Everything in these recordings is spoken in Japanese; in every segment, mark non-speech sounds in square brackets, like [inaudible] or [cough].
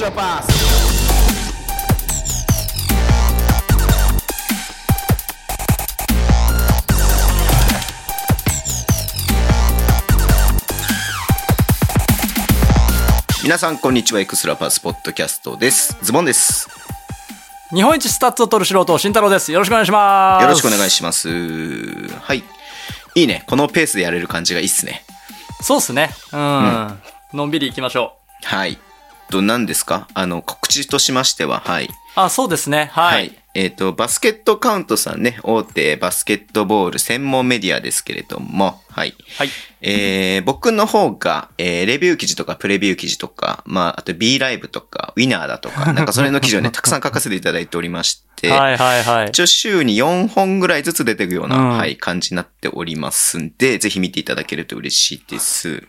Extra Pass. 皆さんこんにちはエクストラパスポッドキャストですズボンです日本一スタッツを取る素人、慎太郎です。よろしくお願いします。よろしくお願いしますはいいいねこのペースでやれる感じがいいっすねそうっすね。うん。のんびり行きましょう。はいと何ですか？あの告知としましてははいあ、そうですね。はい。えっ、と、バスケットカウントさんね、大手バスケットボール専門メディアですけれども、はい。はい。えー、僕の方が、えー、レビュー記事とかプレビュー記事とか、まあ、あと B ライブとか、ウィナーだとか、[laughs] なんかそれの記事をね、たくさん書かせていただいておりまして、はいはいはい。一応週に4本ぐらいずつ出てくような、うんはい、感じになっておりますんで、ぜひ見ていただけると嬉しいです。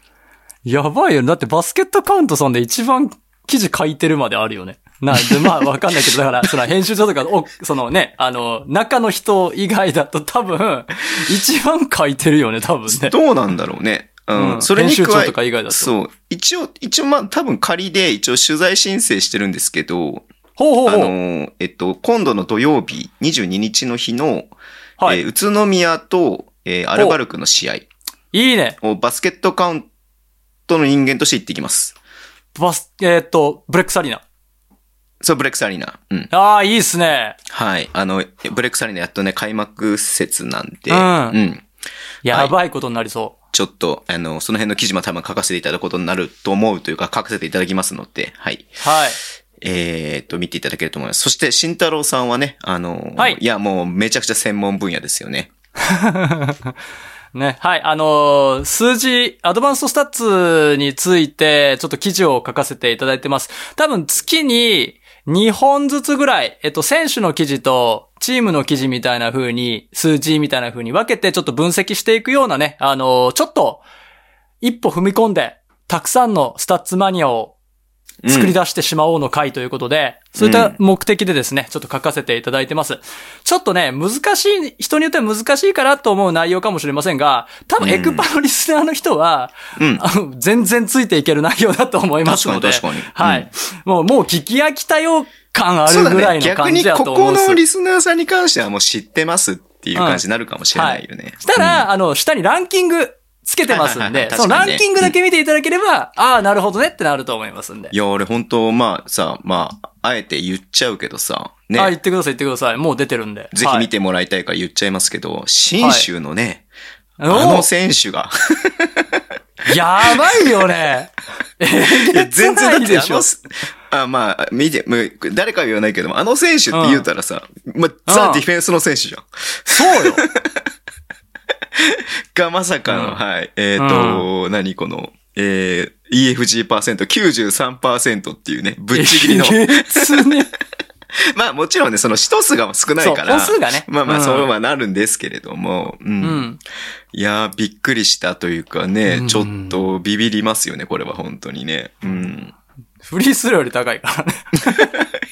やばいよね。だってバスケットカウントさんで一番記事書いてるまであるよね。なんで、まあわかんないけど、だから、その編集長とか、お、そのね、あの、中の人以外だと多分、一番書いてるよね、多分ね。どうなんだろうね。うん、うんそれに加え編集長とか以外だとそう。一応、一応まあ多分仮で一応取材申請してるんですけど、あほうほうほう。の、えっと、今度の土曜日、22日の日の、はい。えー宇都宮と、えーアルバルクの試合いいね。をバスケットカウントの人間として行ってきます。バス、えーっと、ブレックスアリーナ。そう、ブレックスアリーナ。うん。ああ、いいっすね。はい。あの、ブレックスアリーナやっとね、開幕節なんで、うんやばいことになりそちょっと、あの、その辺の記事も多分書かせていただくことになると思うというか、書かせていただきますので、はい。う。はい。えーっと、見ていただけると思います。そして、慎太郎さんはね、あの、はいや、もう、めちゃくちゃ専門分野ですよね。[laughs] ね。はい。あのー数字、 advanced stats について、ちょっと記事を書かせていただいてます。多分月に2本ずつぐらい、えっと、選手の記事と、チームの記事みたいな風に、数字みたいな風に分けて、ちょっと分析していくようなね、あのーちょっと、一歩踏み込んで、たくさんのスタッツマニアを作り出してしまおうの回ということで、そういった目的でですね、ちょっと書かせていただいてます。ちょっとね、難しい、人によっては難しいからと思う内容かもしれませんが、多分うんエクパのリスナーの人は、うん。あの全然ついていける内容だと思いますので。確かに確かにはい。もう、もう聞き飽きたよ感あ。るぐらいの逆に感じだことこ思うんです。のリスナーさんに関してはもう知ってますっていう感じになるかもしれないよね。したら、あの、下にランキングつけてますんで、そのランキングだけ見ていただければ、ああ、なるほどねってなると思いますんで。いや、俺本当まあさ、まあ、あえて言っちゃうけどさ、ね。あ、言ってください、言ってください。もう出てるんで。ぜひ見てもらいたいから言っちゃいますけど、新州のね、はいあの選手が、お [laughs] やばいよね。[laughs] 全然だってあの。す、あ、まあ、見て、誰かは言わないけども、あの選手って言うたらさ、まあ、ザ・ディフェンスの選手じゃん。そうよ。[laughs] [laughs] がまさかの、うんはい、えっ、と、何この、えー、EFG% 93%っていうね、ぶっちぎりの。ね。[laughs] まあもちろんね、その使数が少ないから。本数がね。まあまあ、うんそうはなるんですけれども、うん。うん。いやー、びっくりしたというかね、うんちょっとビビりますよね、これは本当にね。うん。フリースローより高いからね。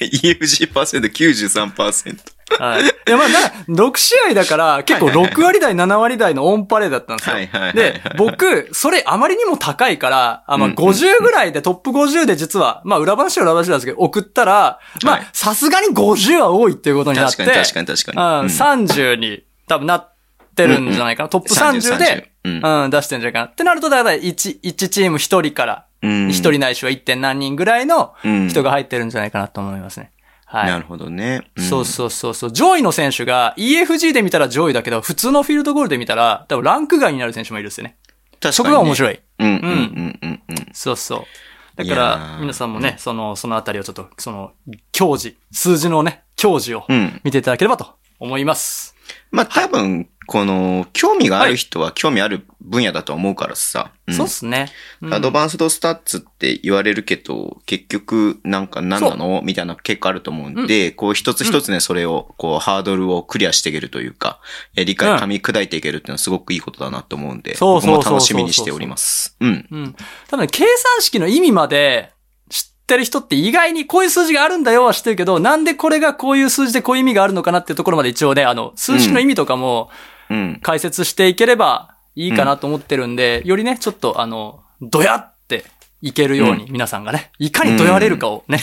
[laughs] EFG%93%。[laughs] はい。いや、まあ、だから、6試合だから、結構はいはいはい6割台、7割台のオンパレードだったんですよ。はいはいはいはいで、僕、それあまりにも高いから、あまあ、うん50ぐらいで、トップ50で実は、まあ、裏話は裏話なんですけど、送ったら、まはいあ、さすがに50は多いっていうことになって。確かに確かに確かに。うん、30に多分なってるんじゃないかな。トップ30で、30うんうん、出してるんじゃないかな。ってなると、だから1、1チーム1人から、うん1人ないしは 1. 点何人ぐらいのうん人が入ってるんじゃないかなと思いますね。はい。なるほどね。んそうそうそうそう。上位の選手が EFG で見たら上位だけど、普通のフィールドゴールで見たら、多分ランク外になる選手もいるっすよね。そ確かに、ね。い。こが面白い。うんうんうんうんうん。そうそう。だから、ー皆さんもね、その、そのあたりをちょっと、その、教示、数字のね、教示をうん見ていただければと思います。まあ多分、この、興味がある人は興味ある分野だと思うからさ。んそうっすね。うんアドバンスドスタッツって言われるけど、結局、なんか何なの？みたいな結構あると思うんで、こう一つ一つね、それを、こう、ハードルをクリアしていけるというか、え理解、うん噛み砕いていけるっていうのはすごくいいことだなと思うんで、僕も楽しみにしております。うん。うん。多分、計算式の意味まで知ってる人って意外にこういう数字があるんだよは知ってるけど、なんでこれがこういう数字でこういう意味があるのかなっていうところまで一応ね、あの、数式の意味とかもうん。解説していければいいかなと思ってるんで、よりね、ちょっとあの、どやっていけるように、皆さんがね、いかにどやれるかをね、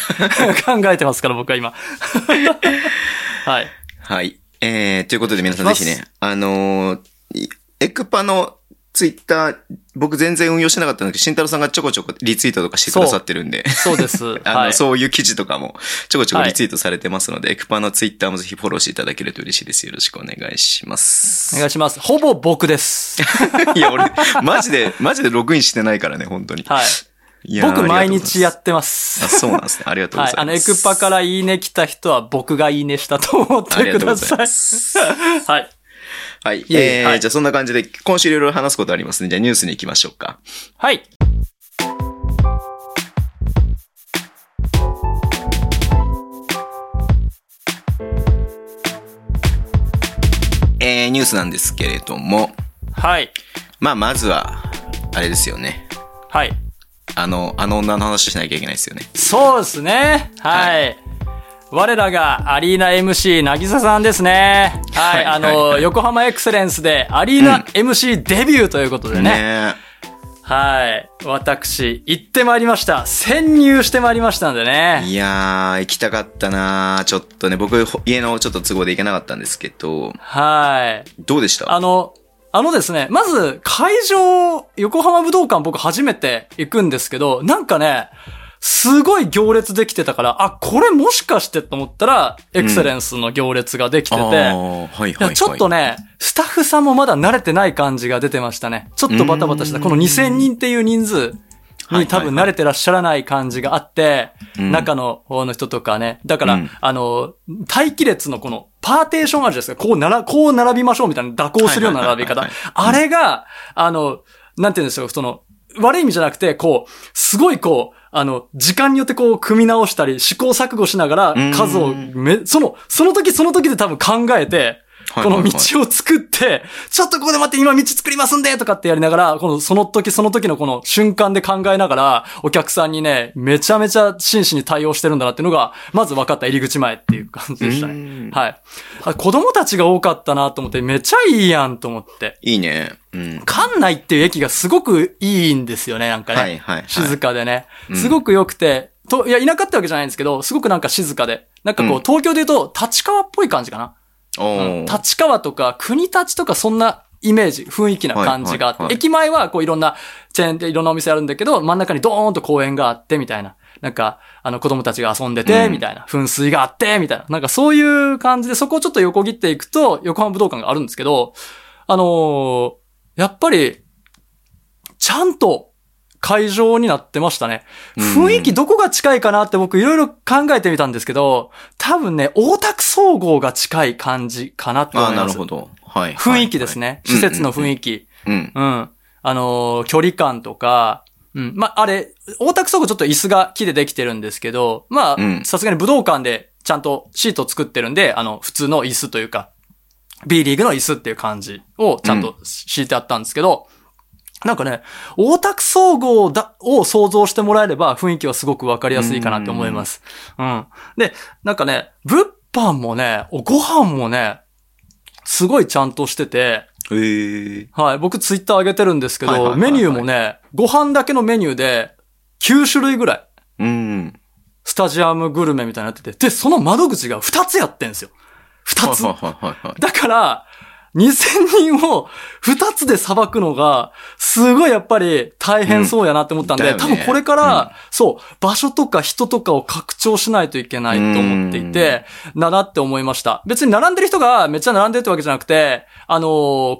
考えてますから、僕は今。[laughs] はい。はい。えー、ということで皆さんぜひね、あのーいエクパのツイッター、僕全然運用してなかったんだけど、慎太郎さんがちょこちょこリツイートとかしてくださってるんで、そうです。[laughs] あの、はい。そういう記事とかもちょこちょこリツイートされてますので、エクパのツイッターもぜひフォローしていただけると嬉しいです。よろしくお願いします。お願いします。ほぼ僕です。[laughs] いや、俺、マジで、マジでログインしてないからね、本当に。はい。僕毎日やってます。あ、そうなんですね。ありがとうごはい。ざいます。あの、エクパからいいね来た人は僕がいいねしたと思ってください。ます。[laughs] はい。はい。いえーはいじゃあそんな感じで、今週いろいろ話すことありますね。じゃあニュースに行きましょうか。はい。えー、ニュースなんですけれども、はい。まあ、まずは、あれですよね。はい。あの、あの女の話しなきゃいけないですよね。そうですね。はい。我らがアリーナ MC なぎささんですね。はい。はいあの、横浜エクセレンスでアリーナ MC デビューということでね。ねはい。私、行ってまいりました。潜入してまいりましたんでえね。いやー、行きたかったなーちょっとね、僕、ほ家のちょっと都合で行けなかったんですけど、はい。どうでした？あの、あのですね、まず、会場、横浜武道館僕初めて行くんですけど、なんかね、すごい行列できてたから、あ、これもしかしてと思ったら、エクセレンスの行列ができてて、ちょっとね、スタッフさんもまだ慣れてない感じが出てましたね。ちょっとバタバタした。うんこの2000人っていう人数に多分慣れてらっしゃらない感じがあって、うん中の方の人とかね。だから、うんあの、待機列のこのパーテーションあるじゃないですか。こうなら、こう並びましょうみたいな蛇行するような並び方はいはいはい。あれが、あの、なんて言うんですよ、その、悪い意味じゃなくて、こう、すごいこう、あの、時間によってこう、組み直したり、試行錯誤しながらうん、数をめ、その、その時その時で多分考えて、この道を作って、ちょっとここで待って、今道作りますんでとかってやりながら、この、その時その時のこの瞬間で考えながら、お客さんにね、めちゃめちゃ真摯に対応してるんだなっていうのが、まず分かった入り口前っていう感じでしたうねん。はい。あ子供たちが多かったなと思って、めちゃいいやんと思って。いいね。うん。館内っていう駅がすごくいいんですよね、なんかね。はいはいはい静かでねう。んすごく良くて、と、いや、田舎ってわけじゃないんですけど、すごくなんか静かで。なんかこう、うん東京で言うと、立川っぽい感じかな。立川とか国立とかそんなイメージ、雰囲気な感じがあって、はいはいはい駅前はこういろんなチェーンでいろんなお店あるんだけど、真ん中にドーンと公園があって、みたいな。なんか、あの子供たちが遊んでて、うんみたいな。噴水があって、みたいな。なんかそういう感じで、そこをちょっと横切っていくと、横浜武道館があるんですけど、あのーやっぱり、ちゃんと会場になってましたね。うん雰囲気どこが近いかなって僕いろいろ考えてみたんですけど、多分ね、大田区総合が近い感じかなってああ、思います。なるほど。はい。雰囲気ですね。はい施設の雰囲気。うん。うん。あのー距離感とか、うん。まあ、あれ、大田区総合ちょっと椅子が木でできてるんですけど、まうんあ、さすがに武道館でちゃんとシートを作ってるんで、あの、普通の椅子というか、B リーグの椅子っていう感じをちゃんと敷いてあったんですけど、なんかね、大田区総合だ、を想像してもらえれば雰囲気はすごくわかりやすいかなって思います。うん。で、なんかね、物販もね、おご飯もね、すごいちゃんとしてて。はい。僕ツイッター上げてるんですけど、メニューもね、ご飯だけのメニューで9種類ぐらい、うん。スタジアムグルメみたいになってて、で、その窓口が2つやってんですよ。2つ。だから、2000人を2つで裁くのが、すごいやっぱり大変そうやなって思ったんで、うんね多分これから、そう、場所とか人とかを拡張しないといけないと思っていて、だなって思いました。別に並んでる人がめっちゃ並んでるってわけじゃなくて、あのー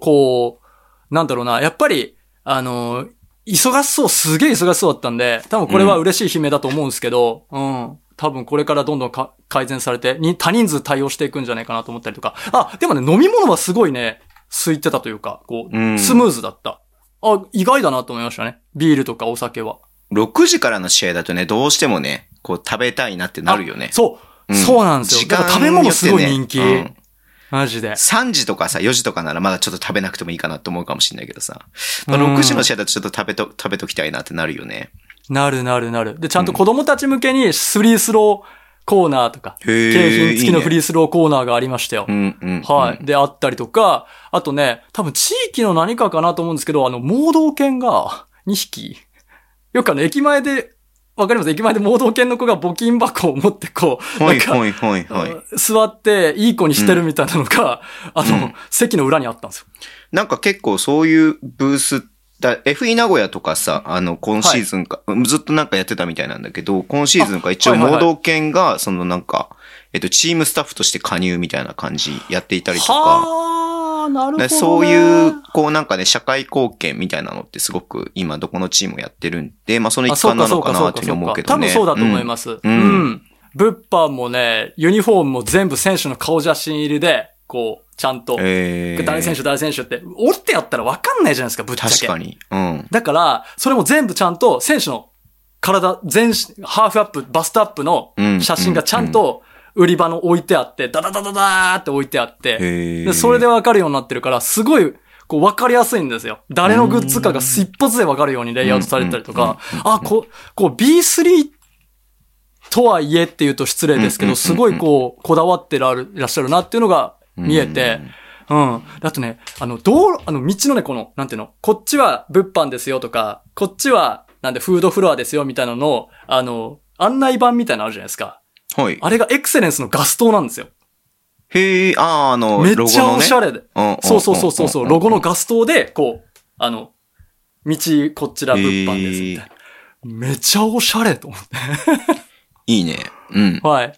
こう、なんだろうな、やっぱり、あのー忙しそう、すげえ忙しそうだったんで、多分これは嬉しい悲鳴だと思うんですけど、うん。多分これからどんどんか改善されて、に多人数対応していくんじゃないかなと思ったりとか。あ、でもね、飲み物はすごいね、空いてたというか、こう、うんスムーズだった。あ、意外だなと思いましたね。ビールとかお酒は。6時からの試合だとね、どうしてもね、こう食べたいなってなるよねあ。そう、うんそうなんですよ。時間だから食べ物すごい人気。によってねマジで。3時とかさ、4時とかならまだちょっと食べなくてもいいかなと思うかもしれないけどさ。まあうん6時の試合だとちょっと食べと、食べときたいなってなるよね。なるなるなる。で、ちゃんと子供たち向けにフリースローコーナーとか、景品付きのフリいースローコーナーがありましたよ。うんうん。はい。で、あったりとか、あとね、多分地域の何かかなと思うんですけど、あの、盲導犬が2匹。いよくあの、駅前で、わかります？駅前で盲導犬の子が募金箱を持ってこう、はないんか、はいはいはい。座っていい子にしてるみたいなのが、あの、うん席の裏にあったんですよ。なんか結構そういうブース、だ FE 名古屋とかさ、あの、今シーズンか、ずっとなんかやってたみたいなんだけど、今シーズンか一応はいはいはい盲導犬が、そのなんか、えっと、チームスタッフとして加入みたいな感じやっていたりとか、はあ、なるほど、ね。でそういう、こうなんかね、社会貢献みたいなのってすごく今どこのチームもやってるんで、まあそのあ一環なのかなっていうふうに思うけどね。多分そうだと思います。んうん。物販もね、ユニフォームも全部選手の顔写真入りで、こう、ちゃんと、えー、誰選手誰選手って、折ってやったらわかんないじゃないですか、ぶっちゃけ。確かに。うん。だから、それも全部ちゃんと選手の体、全身、ハーフアップ、バストアップのうん。写真がちゃんと売り場の置いてあって、ダダダダダーって置いてあって、でそれでわかるようになってるから、すごい、こう、わかりやすいんですよ。誰のグッズかが一発でわかるようにレイアウトされてたりとか、あ、こう、こう B3 とはいえっていうと失礼ですけど、すごいこう、こだわってらっしゃるなっていうのが見えて、うん。あとね、あの、道路、あの、道のね、この、なんていうの、こっちは物販ですよとか、こっちは、なんで、フードフロアですよみたいなのを、あの、案内板みたいなのあるじゃないですか。はい。あれがエクセレンスのガス灯なんですよ。へえ、あー、あの、めっちゃおしゃれで。うんんそうそうそうそうそう、んロゴのガス灯で、こう、あの、道、こちら物販ですみたいな。めちゃおしゃれと思って。いいね。うん。はい。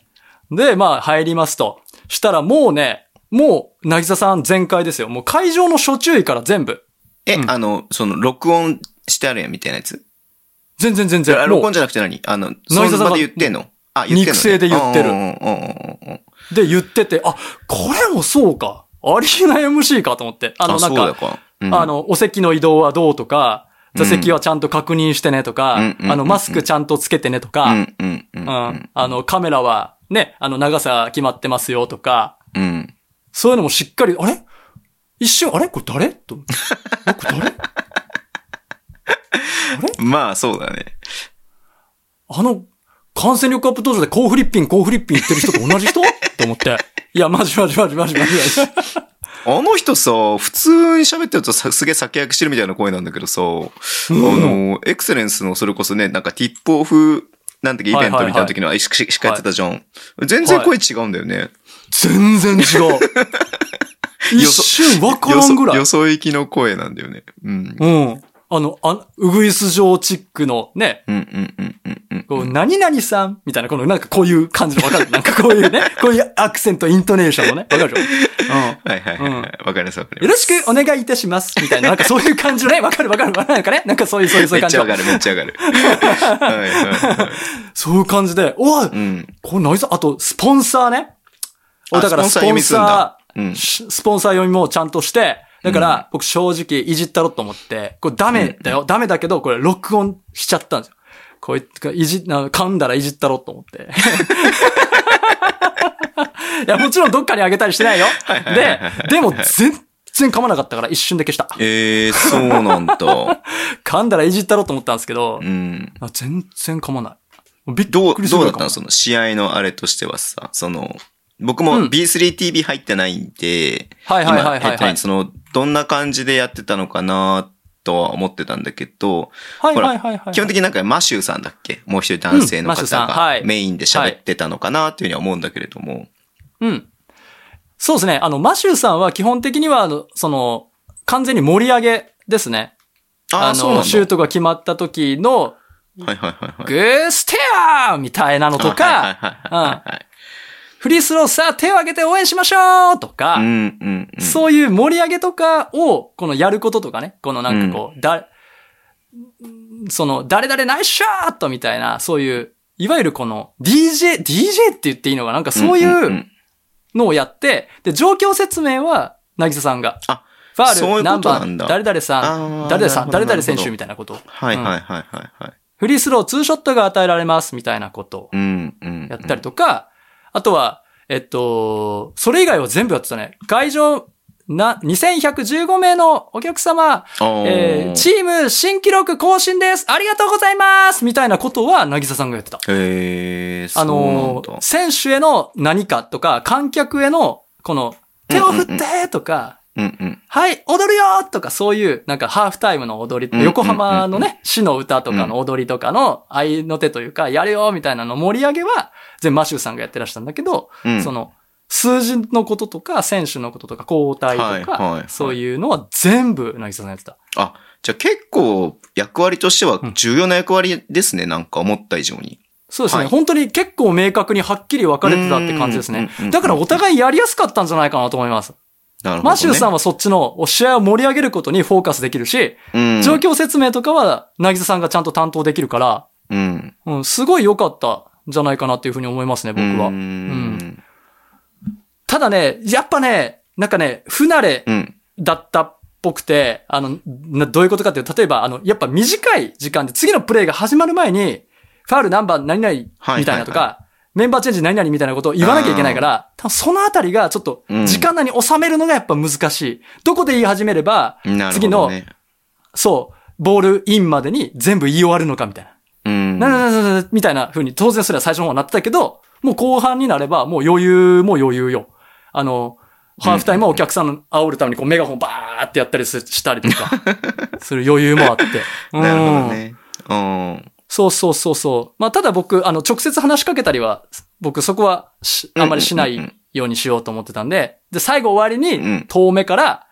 で、まあ、入りますと。したらもうね、もう、なぎささん全開ですよ。もう会場の初注意から全部。え、うんあの、その、録音してあるやんみたいなやつ？全然全然。あ録も音じゃなくて何？あの、その場で言ってんの？あ、言ってんの、ね、肉声で言ってるで言ってて、あ、これもそうか。ありえない MC かと思って。あの、あ、なんか、か。うんあ、の、お席の移動はどうとか、座席はちゃんと確認してねとか、うんあの、マスクちゃんとつけてねとか、うん。あの、カメラはね、あの、長さ決まってますよとか、うん。そういうのもしっかり、あれ？一瞬、あれ？これ誰？と思って。えこれ誰？まあ、そうだね。あの、感染力アップ登場でコーフリッピン、コーフリッピン言ってる人と同じ人？[laughs] と思って。いや、マジマジマジマジマジマジ。あの人さ、普通に喋ってるとさすげえ酒焼きしてるみたいな声なんだけどさ、あの、エクセレンスのそれこそね、なんかティップオフ、なんていうかイベントみたいな時の、しししかやってたじゃん。全然声違うんだよね。全然違う。[laughs] 一瞬わからんぐらいよ。そ行きの声なんだよね。うん。うん。あの、あウグイス状チックのね、うんうんうんうんうん。こう、何々さんみたいな、この、なんかこういう感じのわかる [laughs] なんかこういうね、こういうアクセント、イントネーションのね、わかるでしょうん。はいはいはいはい。わかりますわかりよろます。しくお願いいたします。みたいな、なんかそういう感じのね、わかるわかるわかる。なんかね、なんかそういう、そういう、そういう感じのめっちゃわ。かるめっちゃわかる。[laughs] はいはいはい。そういう感じで、おい、うん。これ何さ、あと、スポンサーね。あだから、ススポンサースポンサー読みもちゃんとして、だから、僕正直いじったろと思って、これダメだよ、ダメだけど、これ録音しちゃったんですよ。こういった、いじ、な噛んだらいじったろと思って。[laughs] いや、もちろんどっかにあげたりしてないよ。で、でも全然噛まなかったから一瞬で消した。ええー、そうなんだ。[laughs] 噛んだらいじったろと思ったんですけど、うん。あ全然噛まない。びっどう、くりするぐらい噛まないどうだったの？その試合のあれとしてはさ、その、僕もうん B3TV 入ってないんで、はいはいはいはいはい。その、どんな感じでやってたのかなとは思ってたんだけど、はいはいはいはい。基本的になんかマシューさんだっけ？もう一人男性の方がメインで喋ってたのかなっていうふうには思うんだけれども。うん。そうですね。あの、マシューさんは基本的には、あの、その、完全に盛り上げですね。ああ、そうなんの、だ。シュートが決まった時の、はいはいはいはい。グーステアーみたいなのとか、はいはいはいフリースローさあ手を挙げて応援しましょうとか、うんうんうん。そういう盛り上げとかを、このやることとかね、このなんかこう、だ、その、誰々ナイスショットみたいな、そういう、いわゆるこの、DJ、DJ って言っていいのかな？なんかそういうんのをやって、で、状況説明は、なぎささんが。あファール、そういう何番、誰々さあん、ー誰々さん、誰々選手みたいなことを。はいうんはいはいはいはい。フリースロー、ツーショットが与えられます、みたいなこと。やったりとか、あとは、えっと、それ以外は全部やってたね。会場、な、2115名のお客様、えー、チーム新記録更新ですありがとうございますみたいなことは、なぎささんがやってた。へあの。選手への何かとか、観客への、この、手を振ってとか、うんうん。はい、踊るよとかそういう、なんかハーフタイムの踊り、うん横浜のうんね、市の歌とかの踊りとかの愛の手というか、やるよみたいなの盛り上げは、全部マシューさんがやってらしたんだけど、うんその、数字のこととか、選手のこととか、交代とか、はいはいはいそういうのは全部、なぎささんやってた。あ、じゃあ結構役割としては重要な役割ですね。なんか思った以上に。そうですね、はい本当に結構明確にはっきり分かれてたって感じですねうんうんうんうん。だからお互いやりやすかったんじゃないかなと思います。なるほど、ね。マシューさんはそっちの試合を盛り上げることにフォーカスできるし、うん、状況説明とかは、なぎささんがちゃんと担当できるから、うん。うん、すごい良かったんじゃないかなっていうふうに思いますね、僕は。うーん。ただね、やっぱね、なんかね、不慣れうん。だったっぽくて、あの、などういうことかっていうと、例えば、あの、やっぱ短い時間で次のプレイが始まる前に、ファール何番何々みたいなとか、はいメンバーチェンジ何々みたいなことを言わなきゃいけないから、多分そのあたりがちょっとうん時間内に収めるのがやっぱ難しい。どこで言い始めれば。次の、そう、ボールインまでに全部言い終わるのかみたいな。うん。なななななみたいな風に当然それは最初の方はなってたけど、もう後半になればもう余裕も余裕よ。あの、ハーフタイムはお客さんの煽るためにこうメガホンバーってやったりすしたりとか、[laughs] する余裕もあって。うんなるほどね。うん。そうそうそうそう。まあただ僕、あの、直接話しかけたりは、僕そこはしあんまりしないようにしようと思ってたんで、で、最後終わりうんに、遠目から、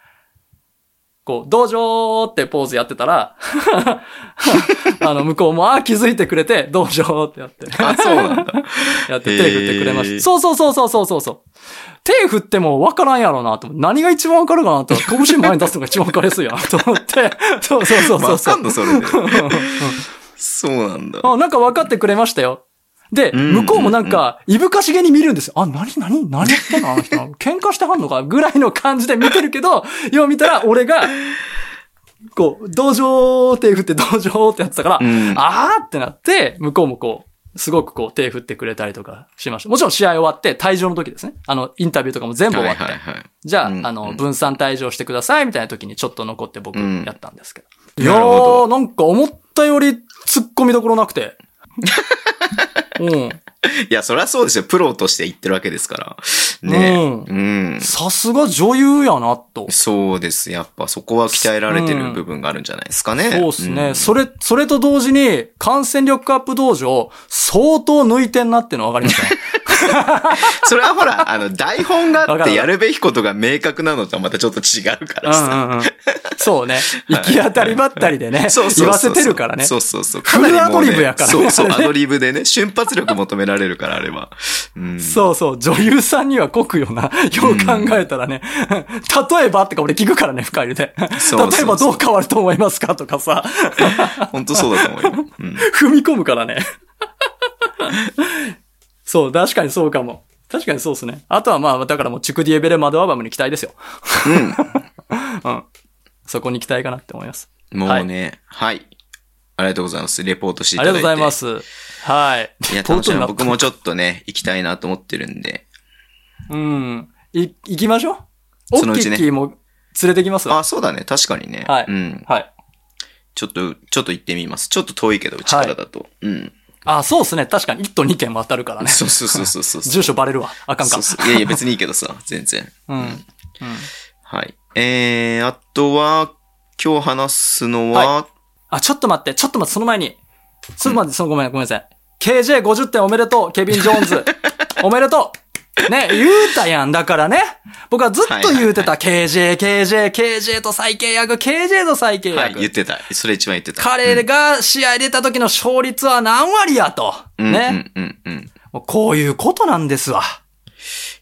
こう、道場ってポーズやってたら、[laughs] あの、向こうも、あー気づいてくれて、道場ってやって。あ、そうなんだ。[laughs] やって手振ってくれました。そうそうそうそうそうそうそう。手振っても分からんやろうなと。何が一番分かるかなと。拳前に出すのが一番分かりやすいやんと思って。そうそうそうそうそうわかん。のそれで。[laughs] そうなんだ。あ、なんか分かってくれましたよ。で、うん向こうもなんか、いぶかしげに見るんですよ。あ、なになに何やってんのあの人。[laughs] 喧嘩してはんのか？ぐらいの感じで見てるけど、[laughs] よう見たら、俺が、こう、道場手振って道場ってやってたから、うんあーってなって、向こうもこう、すごくこう手振ってくれたりとかしました。もちろん試合終わって、退場の時ですね。あの、インタビューとかも全部終わって。はいはいはい。じゃあ、うんあの、分散退場してくださいみたいな時にちょっと残って僕うんやったんですけど。いやなるほどー、なんか思ったより突っ込みどころなくて。[laughs] うん。いや、そりゃそうですよ。プロとして言ってるわけですから。ねうん。さすが女優やな、と。そうです。やっぱそこは鍛えられてる部分があるんじゃないですかね。そうですね、んそれ、それと同時に、感染力アップ道場、相当抜いてんなっての分かりましたね。[laughs] それはほら、あの、台本があわかるってやるべきことが明確なのとはまたちょっと違うからうさ。んうんうん。そうね。[laughs] 行き当たりばったりでね、そうそうそうそう言わせてるからね。そうそうそう。フルアドリブやからねそうそう、アドリブでね、瞬発力求められるから、あれは。うん。そうそう、女優さんには濃くよな。よう考えたらね。例えばってか俺聞くからね、深入りで。そう例えばどう変わると思いますかとかさ、本当そうだと思うよ。うん。踏み込むからね。そう、確かにそうかも。確かにそうですね。あとはまあ、だからもう、チュクディエベレマドアバムに期待ですよ。[laughs] うん。そこに期待かなって思います。もうね、はい。ありがとうございます。レポートしていありただいて。がとうございま。す。はい。いや、楽しみ。僕もちょっとね、行きたいなと思ってるんで。うん。い、行きましょう？そのうちねも連れてきます？わ。あ、そうだね。確かにね。はいうん。はい。ちょっと、ちょっと行ってみます。ちょっと遠いけど、うちからだと。うん。あ、そうですね。確かに1と2件も当たるからね。そうそうそうそうそう。住所バレるわ。あかんか。そういやいや、別にいいけどさ、全然。うん。うん。はい。えー、あとは、今日話すのは、あ、ちょっと待って、ちょっと待って、その前に。ちょっと待って、そのごめん、ごめんなさい。KJ50 点おめでとう、ケビン・ジョーンズ。[laughs] おめでとう。ね、言うたやん。だからね。僕はずっと言うてた、KJ、KJ、KJ と再契約、KJ と再契はい、約。言ってた。それ一番言ってた。彼が試合出た時の勝率は何割やと。うん、ね。うん、うん、うん。もうこういうことなんですわ。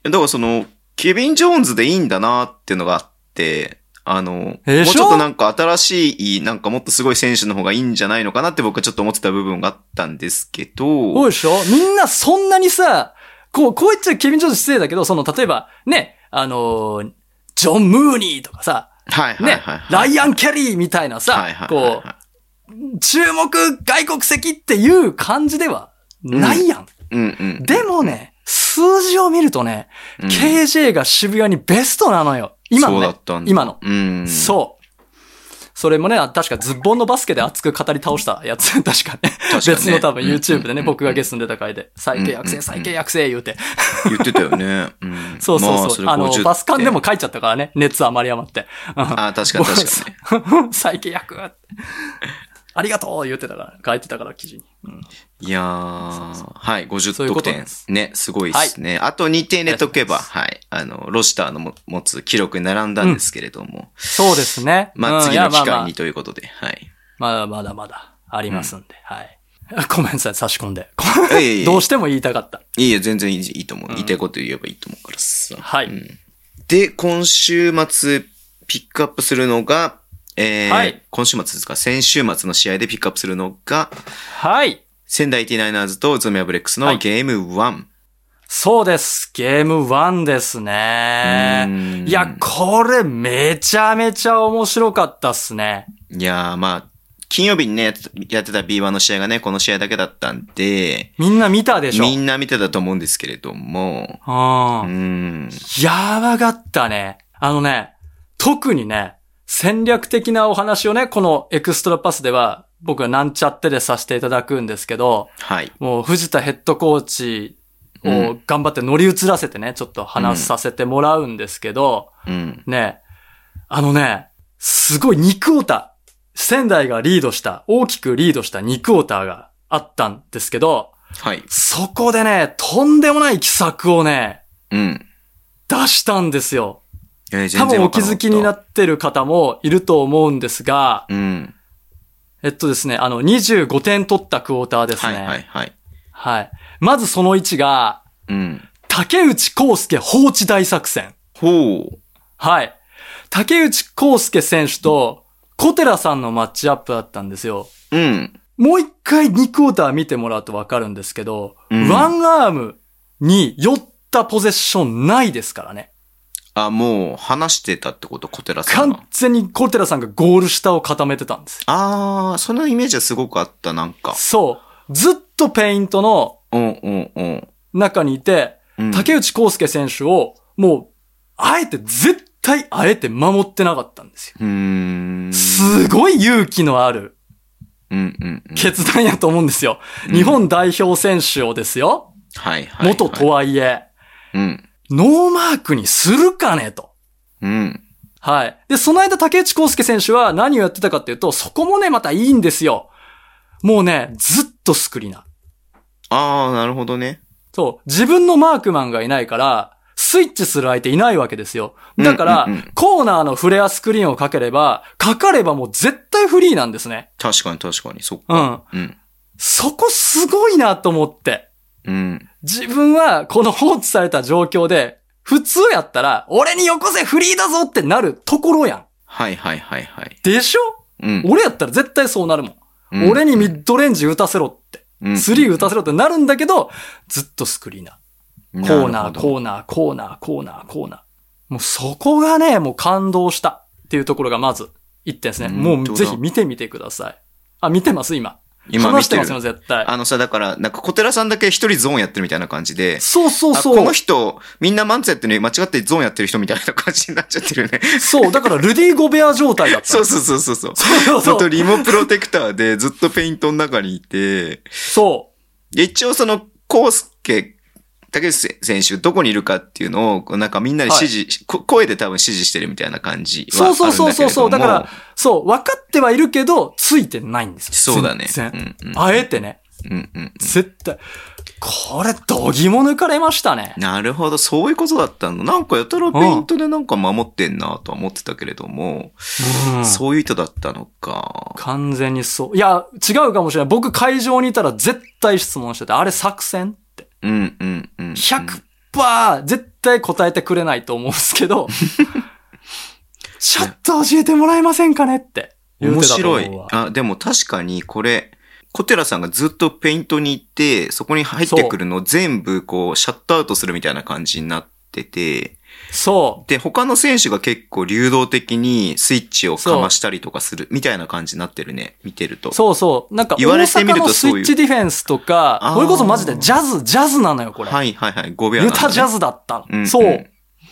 だからその、ケビン・ジョーンズでいいんだなっていうのがあって、あの、もうちょっとなんか新しい、なんかもっとすごい選手の方がいいんじゃないのかなって僕はちょっと思ってた部分があったんですけど、そうでしょ？みんなそんなにさ、こう、こう言っちゃケビン・ジョーンズ失礼だけど、その、例えば、ね、あのージョン・ムーニーとかさ、はいはいねはい、はい。ライアン・キャリーみたいなさ、はいはいはいはいこう、注目外国籍っていう感じではないやん。うんうん。でもね、数字を見るとね、うん KJ が渋谷にベストなのよ。今の、ね。そうだったんだ。今の。うん。そう。それもね、確かズボンのバスケで熱く語り倒したやつ、[laughs] 確かね。かにね別の多分うん YouTube でね、うん僕がゲストに出た回で、最低悪性、うん最低悪性言うて。言ってたよね。うん [laughs] そうそうそう。まあの、50バスカンでも書いちゃったからね、熱余り余って。あ、確かに確かにね。[laughs] 最低役ありがとう言ってたから、書いてたから、記事に。うんいやー、はい、50そういうこ得点とです。ね、すごいですね。あと2点入れとけば、はい、あの、ロシターのも持つ記録に並んだんですけれども、そうですね。まあうん次の機会にということで、はい。まだまだまだありますんで、はい。[laughs] ごめんなさい、差し込んで。[laughs] どうしても言いたかった。いいえ、全然いいいいと思う。言いたいこと言えばいいと思うからさ。はいうんで、今週末ピックアップするのが、えーはい今週末ですか？先週末の試合でピックアップするのが、はい。仙台 89ers とゾミアブレックスはいのゲーム1。そうです。ゲーム1ですねう。んいや、これめちゃめちゃ面白かったっすね。いやー、まあ、金曜日にね、やってたやってた B1 の試合がね、この試合だけだったんで、みんな見たでしょ？みんな見てたと思うんですけれども、う。うんん。やばかったね。あのね、特にね、戦略的なお話をね、このエクストラパスでは僕はなんちゃってでさせていただくんですけど、はい。もう藤田ヘッドコーチを頑張って乗り移らせてね、ちょっと話させてもらうんですけど、うん。ね、あのね、すごい2クォーター、仙台がリードした、大きくリードした2クォーターがあったんですけど、はい。そこでね、とんでもない奇策をね、うん。出したんですよ。えー多分お気づきになっってる方もいると思うんですが、うん。えっとですね、あの、25点取ったクォーターですね。はいはいはい。はい。まずその1が、うん。竹内康介放置大作戦。ほう。はい。竹内康介選手と小寺さんのマッチアップだったんですよ。うん。もう一回2クォーター見てもらうとわかるんですけど、うんワンアームに寄ったポゼッションないですからね。あ、もう、話してたってこと、小寺さんが完。全に小寺さんがゴール下を固めてたんです。あー、そのイメージはすごくあった、なんか。そう。ずっとペイントのうんうんうん。中にいて、うん竹内康介選手を、もう、あえて、絶対あえて守ってなかったんですよ。すごい勇気のあるうんうんうん。決断やと思うんですよ。うん日本代表選手をですよ。はいはい。元とはいえ、うん。ノーマークにするかねと。うん。はい。で、その間竹内康介選手は何をやってたかっていうと、そこもね、またいいんですよ。もうね、ずっとスクリーナー。あー、なるほどね。そう。自分のマークマンがいないから、スイッチする相手いないわけですよ。だから、うんうんうんコーナーのフレアスクリーンをかければ、かかればもう絶対フリーなんですね。確かに確かに、そっうか。ん。うん。そこすごいなと思って。うん。自分はこの放置された状況で、普通やったら、俺によこせフリーだぞってなるところやん。はいはいはいはい。でしょ？うん。俺やったら絶対そうなるもん。うん俺にミッドレンジ打たせろって。うんスリー打たせろってなるんだけど、ずっとスクリーナー。コーナー、コーーナー、コーナー、コーナー、コーナー。もうそこがね、もう感動したっていうところがまず一点ですね。うんもうぜひ見てみてください。あ、見てます今。今話しててますよ、絶対。あのさ、だから、なんか小寺さんだけ一人ゾーンやってるみたいな感じで、そうそうそあこのう。人、みんなマンツやってるのに間違ってゾーンやってる人みたいな感じになっちゃってるよね。そう、だからルディ・ゴベア状態だった。そうそうそうそうそう。そうとリモプロテクターでずっとペイントの中にいて、そで一応その、コースケ、竹内選手どこにいるかっていうのを、なんかみんなに指示、こ声で多分指示してるみたいな感じう。は。そうそうそうそうそう。だから、そう、分かってはいるけど、ついてないんですよ。そうだね。うんうんあえてね。うんうん絶対。これ、どぎも抜かれましたね。なるほど、そういうことだったの。なんかやたらペイントでなんか守ってんなとは思ってたけれども、うんそういう意図だったのか。完全にそう。いや、違うかもしれない。僕会場にいたら絶対質問してて、あれ作戦。うんうんうん。100%絶対答えてくれないと思うんですけど、[laughs] ちょっと教えてもらえませんかねって面白い。あ、でも確かにこれ、小寺さんがずっとペイントに行って、そこに入ってくるのを全部こう、シャットアウトするみたいな感じになってて、そう。で、他の選手が結構流動的にスイッチをかましたりとかする、みたいな感じになってるね、見てると。そうそう。なんか、言われてみるとスイッチディフェンスとかこれこそマジでジャズ、ジャズなのよ、これ。はいはいはい、ほぼユタジャズだったの。うんそう。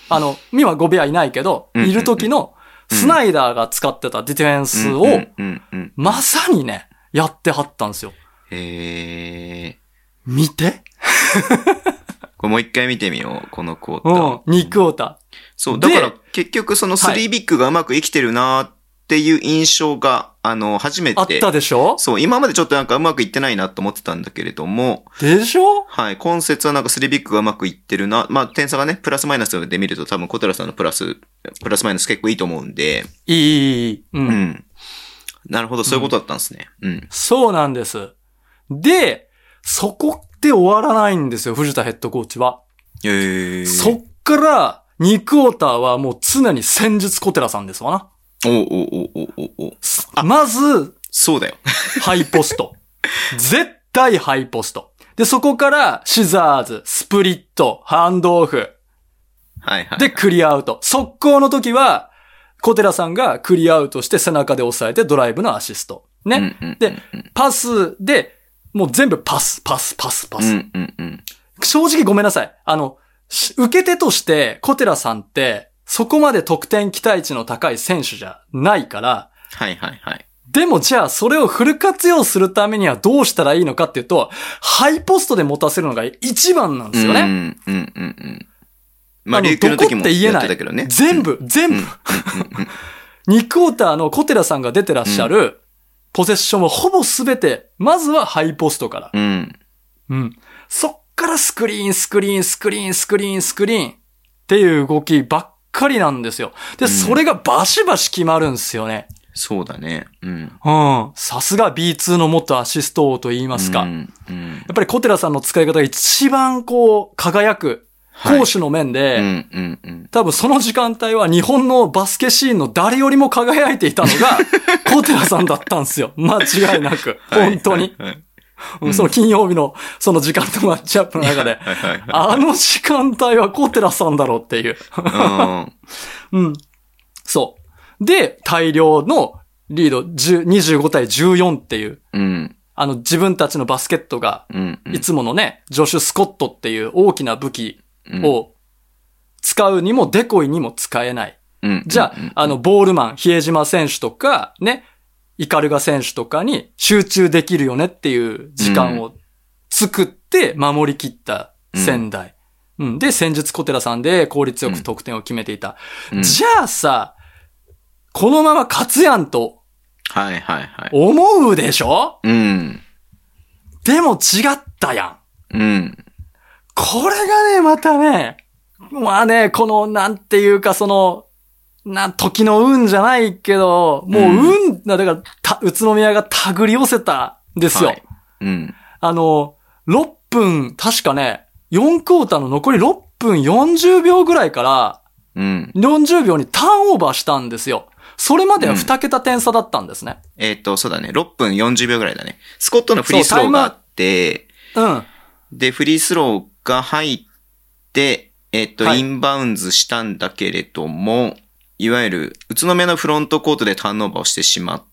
あの、今ゴベアいないけど、うんいる時の、スナイダーが使ってたディフェンスを、うんうんうん。まさにね、やってはったんですよ。へえ。見てこれもう一回見てみよう、このクォータうー。ん、2クォータそう、でだから結局その3ビッグがうまく生きてるなっていう印象が、あの、初めー。あて。ったでしょ？そう、今までちょっとなんかうまくいってないなと思ってたんだけれども、でしょ？はい、今節はなんか3ビッグがうまくいってるな。まあ、点差がね、プラスマイナスで見ると多分小寺さんのプラス、プラスマイナス結構いいと思うんで、いい、いい、いい。う。うんん。なるほど、そういうことだったんですね。うん。そうなんです。で、そこで終わらないんですよ、藤田ヘッドコーチは。へえ。そっから、2クォーターはもう常に戦術小寺さんですわな。おおおおおおおまず、そうだよ。ハイポスト。[laughs] 絶対ハイポスト。で、そこから、シザーズ、スプリット、ハンドオフ。はいはい。で、クリアアウト。速攻の時は、小寺さんがクリアアウトして背中で押さえてドライブのアシスト。ね。で、パスで、もう全部パス、パス、パス、パス。うんうんうん。正直ごめんなさい。あの、し受け手として、小寺さんって、そこまで得点期待値の高い選手じゃないから、はいはいはい。でもじゃあそれをフル活用するためにはどうしたらいいのかっていうと、ハイポストで持たせるのが一番なんですよね。うんうんうんうん。まあ、琉球の時もどこって言えない。全部、全部。2クォーターの小寺さんが出てらっしゃる、ポゼッションはほぼすべて、まずはハイポストから。うん。うん。そっからスクリーン、スクリーン、スクリーン、スクリーン、スクリーンっていう動きばっかりなんですよ。で、うんそれがバシバシ決まるんですよね。そうだね。うん。うん。さすが B2 の元アシスト王と言いますか。やうん。うん。っぱり小寺さんの使い方が一番こう、輝く、はい攻守の面で、うんうんうん。多分その時間帯は日本のバスケシーンの誰よりも輝いていたのが、[laughs] 小寺さんだったんですよ。間違いなく。本当に。はい。はいうんその金曜日のその時間とマッチアップの中で。[laughs] あの時間帯は小寺さんだろうっていう。うん。[laughs] うん。そう。で、大量のリード10 25対14っていう、うん。あの自分たちのバスケットが、うん。いつものね、ジョシュ・スコットっていう大きな武器うん、を使うにもデコイにも使えない。うん、じゃあ、あの、ボールマン、比江島選手とか、ね、イカルガ選手とかに集中できるよねっていう時間を作って守り切った仙台。うん。で、戦術小寺さんで効率よく得点を決めていた。うんじゃあさ、このまま勝つやんとはいはいはい。思うでしょ？うん。でも違ったやん。うん。これがね、またね、まあね、この、なんていうか、その、な、時の運じゃないけど、もう運、だから、た、宇都宮が手繰り寄せたんですよ。はいうん。あの、6分、確かね、4クォーターの残り6分40秒ぐらいから、うん。40秒にターンオーバーしたんですよ。それまでは2桁点差だったんですね。えっ、と、そうだね。6分40秒ぐらいだね。スコットのフリースローがあって、うん。で、フリースローが入って、えっ、と、はいインバウンズしたんだけれども、いわゆる、宇都宮のフロントコートでターンオーバーをしてしまっ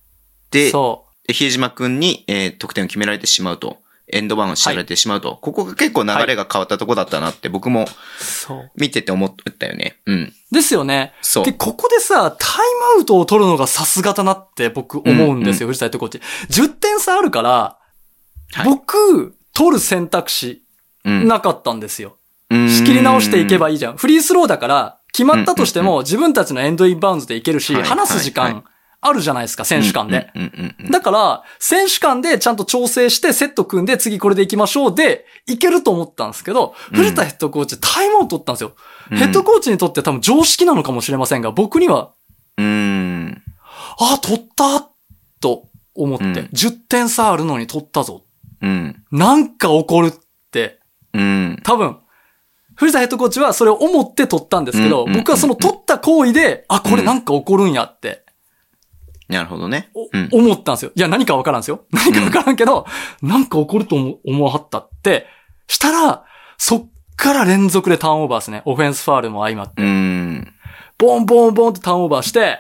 て、そで比江島くんに、えー得点を決められてしまうと。エンドバウンドされてしまうと。ここが結構流れが変わったとこだったなって僕もう。そう。見てて思ったよね。うん。ですよね。そうで、。ここでさ、タイムアウトを取るのがさすがだなって僕思うんですよ、藤田ヘッドコーチ。10点差あるから、はい僕、取る選択肢うんなかったんですよ。うん仕切り直していけばいいじゃん。フリースローだから、決まったとしても自分たちのエンドインバウンズでいけるし、はい話す時間あるじゃないですか、選手間で。だから、選手間でちゃんと調整してセット組んで次これで行きましょうで、いけると思ったんですけど、うん藤田ヘッドコーチタイムアウト取ったんですよ。うんヘッドコーチにとって多分常識なのかもしれませんが、僕には、うん。あ、取ったと思って、うん10点差あるのに取ったぞ。うん。なんか起こるって、うん。多分、藤田ヘッドコーチはそれを思って取ったんですけど、うん僕はその取った行為で、あ、これなんか起こるんやって、なるほどね。思ったんですよ。いや、何かわからんですよ。何かわからんけど、なんか起こると思思わはったって、したら、そっから連続でターンオーバーですね。オフェンスファールも相まって。うん。ボンボンボンってターンオーバーして、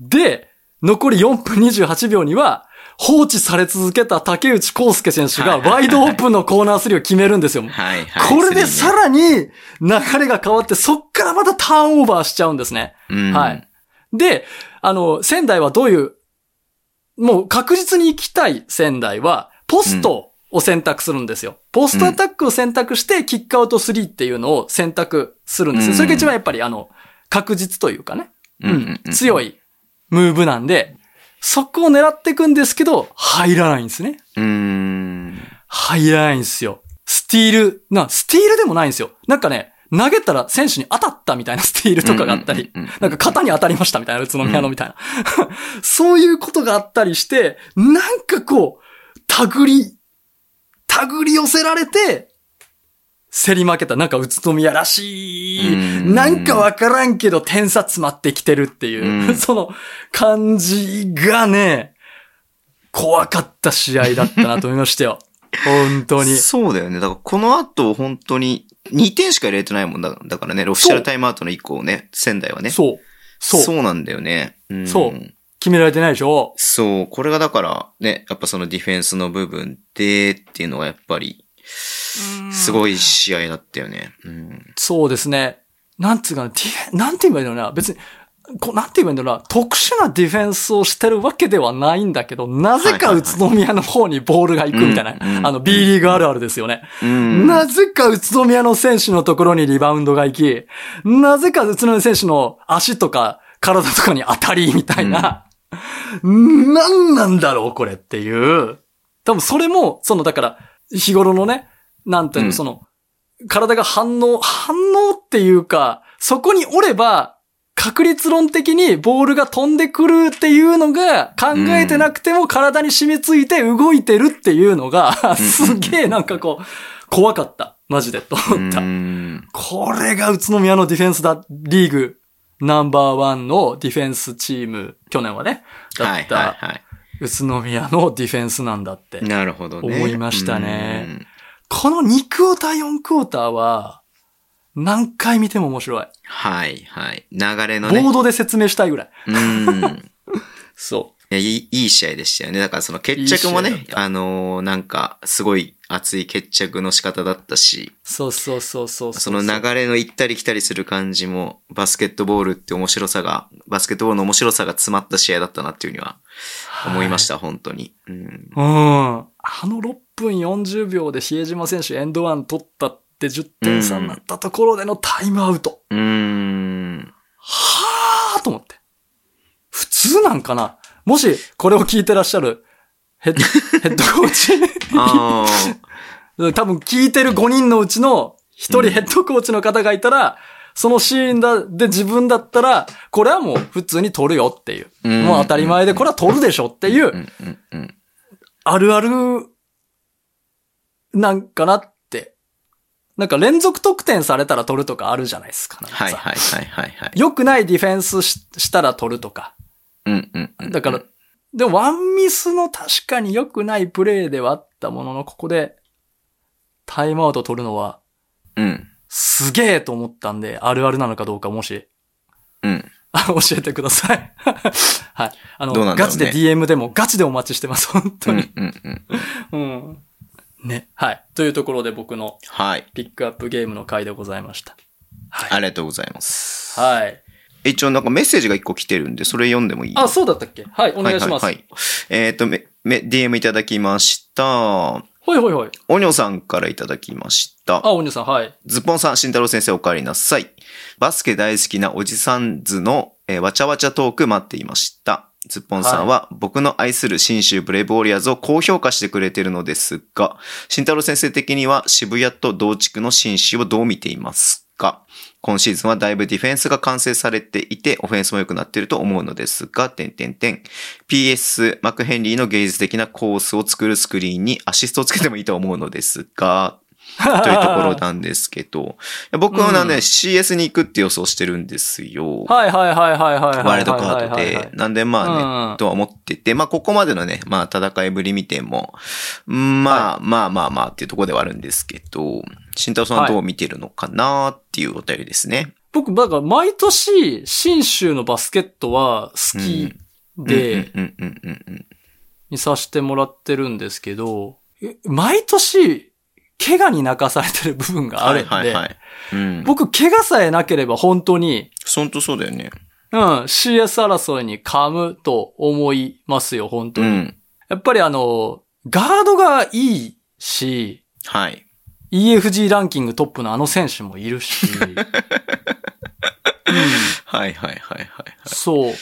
で、残り4分28秒には、放置され続けた竹内康介選手がはいワイドオープンのコーナー3を決めるんですよ。はいはい。これでさら、らに流れが変わって、そっからまたターンオーバーしちゃうんですね。うん、はい。で、あの、仙台はどういう、もう確実に行きたい仙台は、ポストを選択するんですよ。ポストアタックを選択して、キックアウト3っていうのを選択するんですよ。うんそれが一番やっぱり、あの、確実というかね。うん強いムーブなんで、そこを狙っていくんですけど、入らないんですね。うーん。入らないんですよ。スティール、な、スティールでもないんですよ。なんかね、投げたら選手に当たったみたいな [laughs] スティールとかがあったりなんか肩に当たりましたみたいな、宇都宮のみたいな。[laughs] そういうことがあったりして、なんかこう、手繰り、手繰り寄せられて、競り負けた、なんか宇都宮らしい、うんなんかわからんけど点差詰まってきてるっていう、うん [laughs] その感じがね、怖かった試合だったなと思いましたよ。[laughs] 本当に。そうだよね。だからこの後本当に2点しか入れてないもんだだからね、オフィシャルタイムアウトの以降ね、仙台はね。そう。そう。そうなんだよね。うんそう決められてないでしょそう、これがだからね、やっぱそのディフェンスの部分でっていうのがやっぱり、すごい試合だったよね。うん。そうですね。なんつうかな、ディフェン、なんて言えばいいのかな別に、こうなんて言えばいいんだろうな、特殊なディフェンスをしてるわけではないんだけど、なぜか宇都宮の方にボールが行くみたいな、うんうんあの B リーグあるあるですよね。うん。なぜか宇都宮の選手のところにリバウンドが行き、なぜか宇都宮選手の足とか体とかに当たりみたいな、[laughs] なんなんだろうこれっていう。多分それも、そのだから、日頃のね、なんていうの、うん。その、体が反応、反応っていうか、そこにおれば、確率論的にボールが飛んでくるっていうのが考えてなくても体に染みついて動いてるっていうのが、すげえなんかこう、怖かった。マジで、と思った。うん。これが宇都宮のディフェンスだ、リーグナンバーワンのディフェンスチーム、去年はね、だはいった。宇都宮のディフェンスなんだって。なるほどね。思いましたねこの2クォーター、4クォーターは、何回見ても面白い。うん。はいはい。流れのね。ボードで説明したいぐらい。うん。そいやいいいい試合でしたよね。だからその決着もね、いいあのーなんか、すごい熱い決着の仕方だったし、う。そうそうそうそうその流れの行ったり来たりする感じも、バスケットボールって面白さが、バスケットボールの面白さが詰まった試合だったなっていうふうには思いました、本当に。うん。うん。あの6分40秒で比江島選手エンドワン取ったって10点差になったところでのタイムアウト。うーん。はぁーと思って。普通なんかなもし、これを聞いてらっしゃるヘッ [laughs] ヘッドコーチああ。多分聞いてる5人のうちの1人ヘッドコーチの方がいたら、そのシーンだ、で自分だったら、これはもう普通に取るよっていう。うんもう当たり前でこれは取るでしょっていう、うんうんうん。あるある、なんかなって。なんか連続得点されたら取るとかあるじゃないですか。かさはいはいはいはいはい。良くないディフェンスししたら取るとか。うんうんうん。だから、でもワンミスの確かに良くないプレーではあったものの、ここでタイムアウト取るのはうん。すげえと思ったんで、あるあるなのかどうかもし、うん。あ [laughs] 教えてください。[laughs] はい。あの、ねガチで DM でもガチでお待ちしてます、本当うんに。うんうん。うん。ね。はい。というところで僕のはい。ピックアップゲームの回でございました。はい。ありがとうございます。はい。一応なんかメッセージが一個来てるんで、それ読んでもいい？あ、そうだったっけ？はい、お願いします。はいはいはい。えっ、と、め、め、DM いただきました。ほいほいほい。おにょさんからいただきました。あ、おにさん、はい。ズッポンさん、慎太郎先生お帰りなさい。バスケ大好きなおじさん図の、えーわちゃわちゃトーク待っていました。ズッポンさんは僕の愛する新州ブレイブウォリアーズを高評価してくれているのですが、慎太郎先生的には渋谷と同地区の新州をどう見ていますか？今シーズンはだいぶディフェンスが完成されていて、オフェンスも良くなっていると思うのですが、点点点。PS、マクヘンリーの芸術的なコースを作るスクリーンにアシストをつけてもいいと思うのですが、[laughs] というところなんですけど、僕はね、うん CS に行くって予想してるんですよ。はいはいはいはいはいはい。ワイルドカードはいはいはいで。なんでまあね、うんとは思ってて、まあここまでのね、まあ戦いぶり見ても、うんまあ、まあまあまあっていうところではあるんですけど、慎太郎さんはどう見てるのかなっていうお便りですね。僕、だから毎年、新州のバスケットは好きで、うんうんうんうんうん。見させてもらってるんですけど、え毎年、怪我に泣かされてる部分があるんで、はいはいはい。うん。僕、怪我さえなければ本当に、本当そうだよね。うん、CS 争いに噛むと思いますよ、本当に。うん。やっぱりあの、ガードがいいし、はい。EFG ランキングトップのあの選手もいるし、う [laughs] ん、はいはいはいはいはい。そう。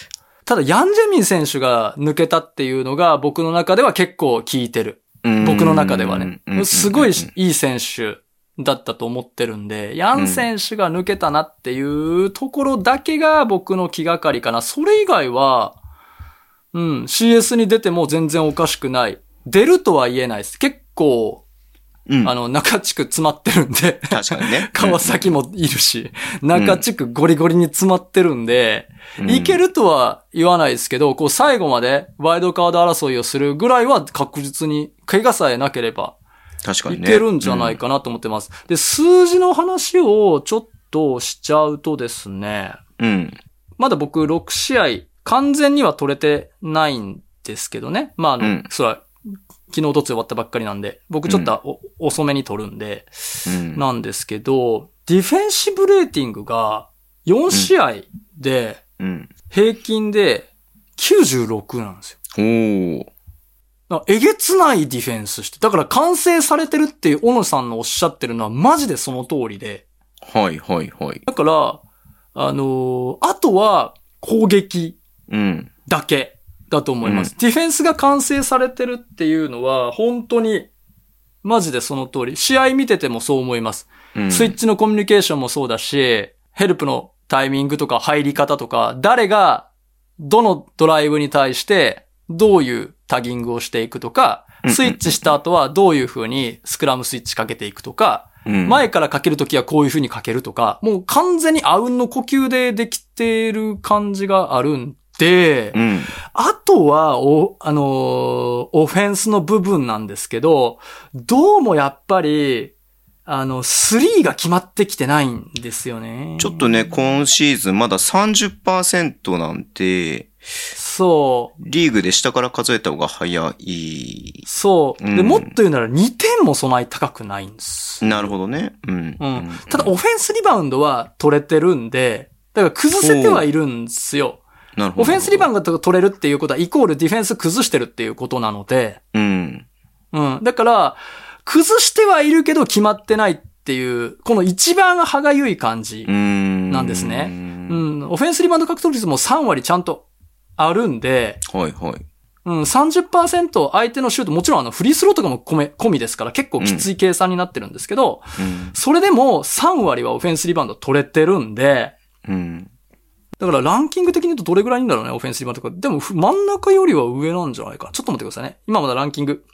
ただ、ヤンジェミン選手が抜けたっていうのが僕の中では結構効いてる。僕の中ではね。すごいいい選手だったと思ってるんで、ヤン選手が抜けたなっていうところだけが僕の気がかりかな。それ以外は、うん、CS に出ても全然おかしくない。出るとは言えないです。結構、うん、あの、中地区詰まってるんで。確かにね。[laughs] 川崎もいるし、中地区ゴリゴリに詰まってるんで、うんいけるとは言わないですけど、こう最後までワイルドカード争いをするぐらいは確実に、怪我さえなければ確かにね。いけるんじゃないかなと思ってます。で、数字の話をちょっとしちゃうとですね、うん。うん。まだ僕6試合、完全には取れてないんですけどね。まあ、あの、うんそれは、昨日、おとつ終わったばっかりなんで、僕ちょっとお、遅めに取るんで、うん。なんですけど、ディフェンシブレーティングが4試合でうん。平均で96なんですよ。えげつないディフェンスして。だから完成されてるっていう小野さんのおっしゃってるのはマジでその通りで。はいはいはい。だから、あのーあとは攻撃うん。だと思います。ディフェンスが完成されてるっていうのは本当にマジでその通り。試合見ててもそう思います。うん。スイッチのコミュニケーションもそうだし、ヘルプのタイミングとか入り方とか、誰がどのドライブに対してどういうタギングをしていくとかうん、スイッチした後はどういう風にスクラムスイッチかけていくとか、うん、前からかけるときはこういう風にかけるとか、もう完全にあうんの呼吸でできてる感じがあるんで、うん。あとは、お、あのーオフェンスの部分なんですけど、どうもやっぱり、あの、スリーが決まってきてないんですよね。ちょっとね、今シーズンまだ30%なんて、そう。リーグで下から数えた方が早い。そう。で、うんもっと言うなら2点もそない高くないんです。なるほどね。うん。うん。ただ、オフェンスリバウンドは取れてるんで、だから崩せてはいるんですよ。なるほど。オフェンスリバウンドが取れるっていうことは、イコールディフェンス崩してるっていうことなので、うん。うん。だから、崩してはいるけど決まってないっていう、この一番歯がゆい感じう。ん。なんですねうんうん。オフェンスリバウンド獲得率も3割ちゃんとあるんで、はいはい。うん、30%相手のシュート、もちろんあのフリースローとかも込め、込みですから結構きつい計算になってるんですけど、うん。それでも3割はオフェンスリバウンド取れてるんで、うん。だからランキング的に言うとどれぐらいいいんだろうね、オフェンスリバウンドとか。でもふ真ん中よりは上なんじゃないか。ちょっと待ってくださいね。今まだランキング、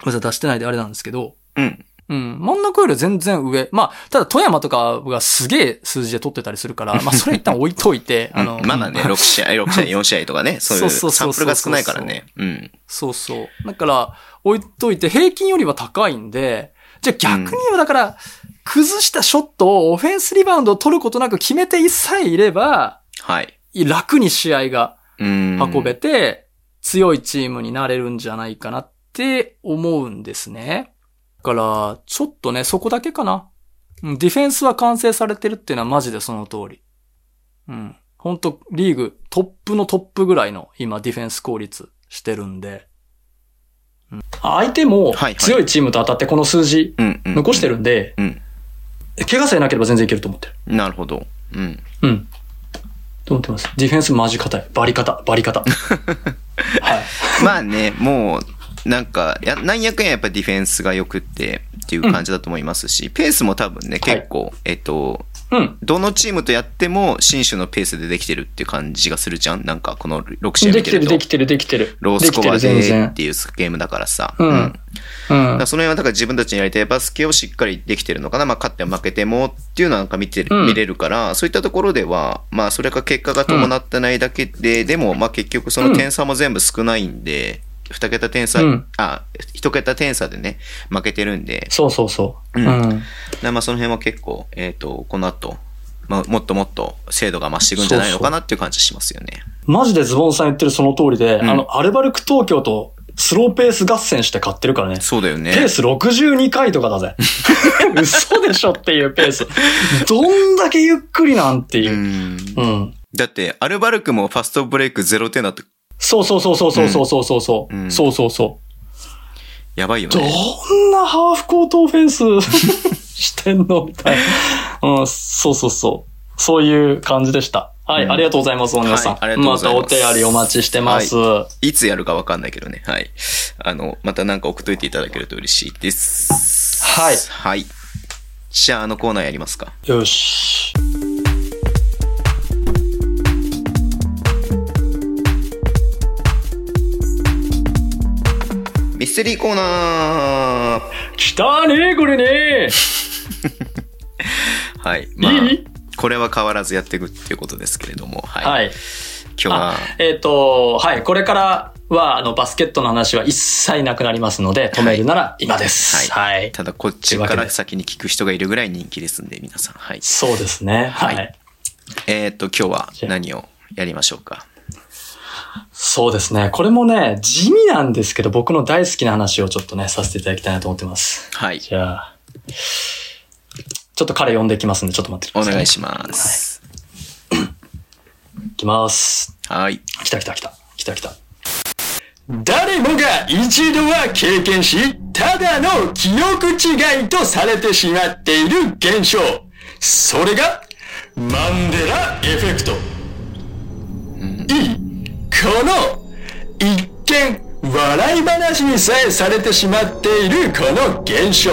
ごめんなさい、出してないであれなんですけど、うん。うん。真ん中よりは全然上。まあ、ただ富山とかがすげえ数字で取ってたりするから、まあそれ一旦置いといて、[laughs] あの、まだね、6試合、6試合、4試合とかね、[laughs] そういうそうそうそうそうサンプルが少ないからね。うん。そうそう。だから、置いといて、平均よりは高いんで、じゃあ逆に言えばだから、崩したショットをオフェンスリバウンドを取ることなく決めてさえいれば、はい。楽に試合がうん。運べて、強いチームになれるんじゃないかなって思うんですね。だから、ちょっとね、そこだけかな。うんディフェンスは完成されてるっていうのはマジでその通り。うん。本当リーグトップのトップぐらいの今ディフェンス効率してるんで。うん相手も強いチームと当たってこの数字。残してるんで、うん。怪我さえなければ全然いけると思ってる。なるほど。うん。うん。と思ってます。ディフェンスマジ硬い。バリ硬、バリ硬。[laughs] はい。まあね、もう、なんか、や、なんやかんややっぱディフェンスが良くってっていう感じだと思いますし、ペースも多分ね、結構、えっと、うん。どのチームとやっても、新種のペースでできてるっていう感じがするじゃん？なんか、この6試合できてる。できてる、できてる。ロースコアでっていうゲームだからさ。うんだかうんら。その辺はだから自分たちにやりたいバスケをしっかりできてるのかな。まあ勝っても負けてもっていうのはなんか見てる、うん見れるから、そういったところでは、まあそれが結果が伴ってないだけで、でもまあ結局その点差も全部少ないんで、二桁点差、うんあ、一桁点差でね、負けてるんで、そうそうそう。うんうん。なまあその辺は結構、えっ、と、この後、まあもっともっと精度が増していくんじゃないのかなっていう感じしますよね。マジでズボンさん言ってるその通りで、んあの、アルバルク東京とスローペース合戦して勝ってるからね。そうだよね。ペース62回とかだぜ。[laughs] 嘘でしょっていうペース。どんだけゆっくりなんていうう。ん。うん。だって、アルバルクもファストブレイク0点だって、そうそうそうそうそうそうそうそう。うんそうそうそう。やばいよどね。んなハーフコートオフェンス [laughs] してんのみたいな。うん、そうそうそう。そういう感じでした。はい、うんありがとうございます、皆さん。はいありがとうございますまたお手ありお待ちしてます。いつやるかわかんないけどね。はい。あの、またなんか送っといていただけると嬉しいです。はいはい。じゃあ、あのコーナーやりますか。よし。ミステリーコーナー来たねこれねはい。まあ、いい？これは変わらずやっていくっていうことですけれども、はい。はい。今日はあ、えっ、と、はい。これからは、あの、バスケットの話は一切なくなりますので、止めるなら今です。はい。ただこっちから先に聞く人がいるぐらい人気ですんで、皆さん。はい。そうですね。は。はいえーっと、今日は何をやりましょうか？そうですね。これもね、地味なんですけど、僕の大好きな話をちょっとね、させていただきたいなと思ってます。はい。じゃあ、ちょっと彼呼んできますんで、ちょっと待ってください、お願いします。いきます。はい。来た来た来た。来た来た。誰もが一度は経験し、ただの記憶違いとされてしまっている現象。それが、マンデラエフェクト。いいここの、一見、笑い話にさえされてしまっているこの現象。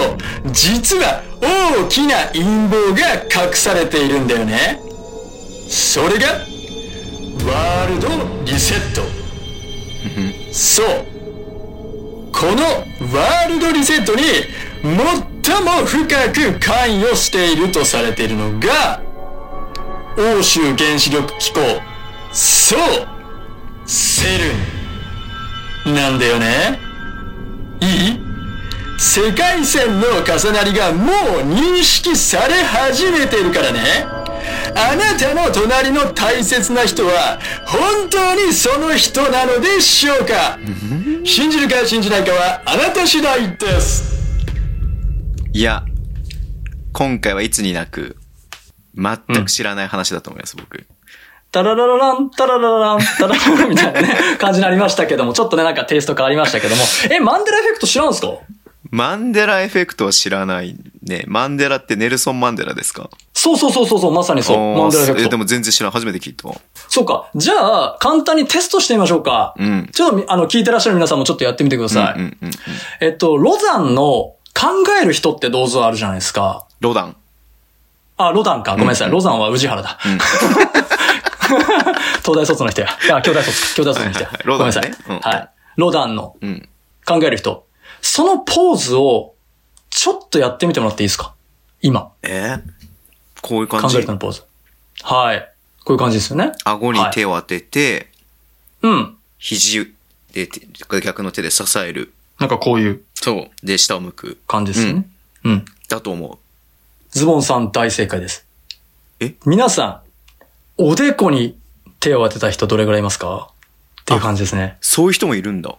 実は大きな陰謀が隠されているんだよね。それが、ワールドリセット。そう。このワールドリセットに最も深く関与しているとされているのが、欧州原子力機構、そう、セルン。なんだよね？いい？世界線の重なりがもう認識され始めてるからね。あなたの隣の大切な人は本当にその人なのでしょうか？信じるか信じないかはあなた次第です。いや、今回はいつになく、全く知らない話だと思います、僕。タララララン、タララララン、タララランみたいなね、感じになりましたけども、ちょっとね、なんかテイスト変わりましたけども。え、マンデラエフェクト知らんすか？マンデラエフェクトは知らないね。マンデラってネルソン・マンデラですか？そうそうそうそうそう、まさにそう。マンデラエフェクト。えでも全然知らん。初めて聞いた。そうか。じゃあ、簡単にテストしてみましょうか。うん。ちょっとみ、あの、聞いてらっしゃる皆さんもちょっとやってみてください。うんうんうんうん。えっと、ロザンの考える人って銅像あるじゃないですか。ロダン。あ、ロダンか。ごめんなさい。ロザンは宇治原だ。[laughs] 東大卒の人や。いや、京大卒。京大卒の人やごめんなさい。うんはい。ロダンのうん。考える人。そのポーズを、ちょっとやってみてもらっていいですか？今。えー？こういう感じ？考える人のポーズ。はい。こういう感じですよね。顎に手を当てて、うん。肘で手逆の手で支える。なんかこういうそう。で、下を向く。感じですよね。うん。だと思う。ズボンさん大正解です。え？皆さん、おでこに手を当てた人どれぐらいいますか？っていう感じですね。そういう人もいるんだ。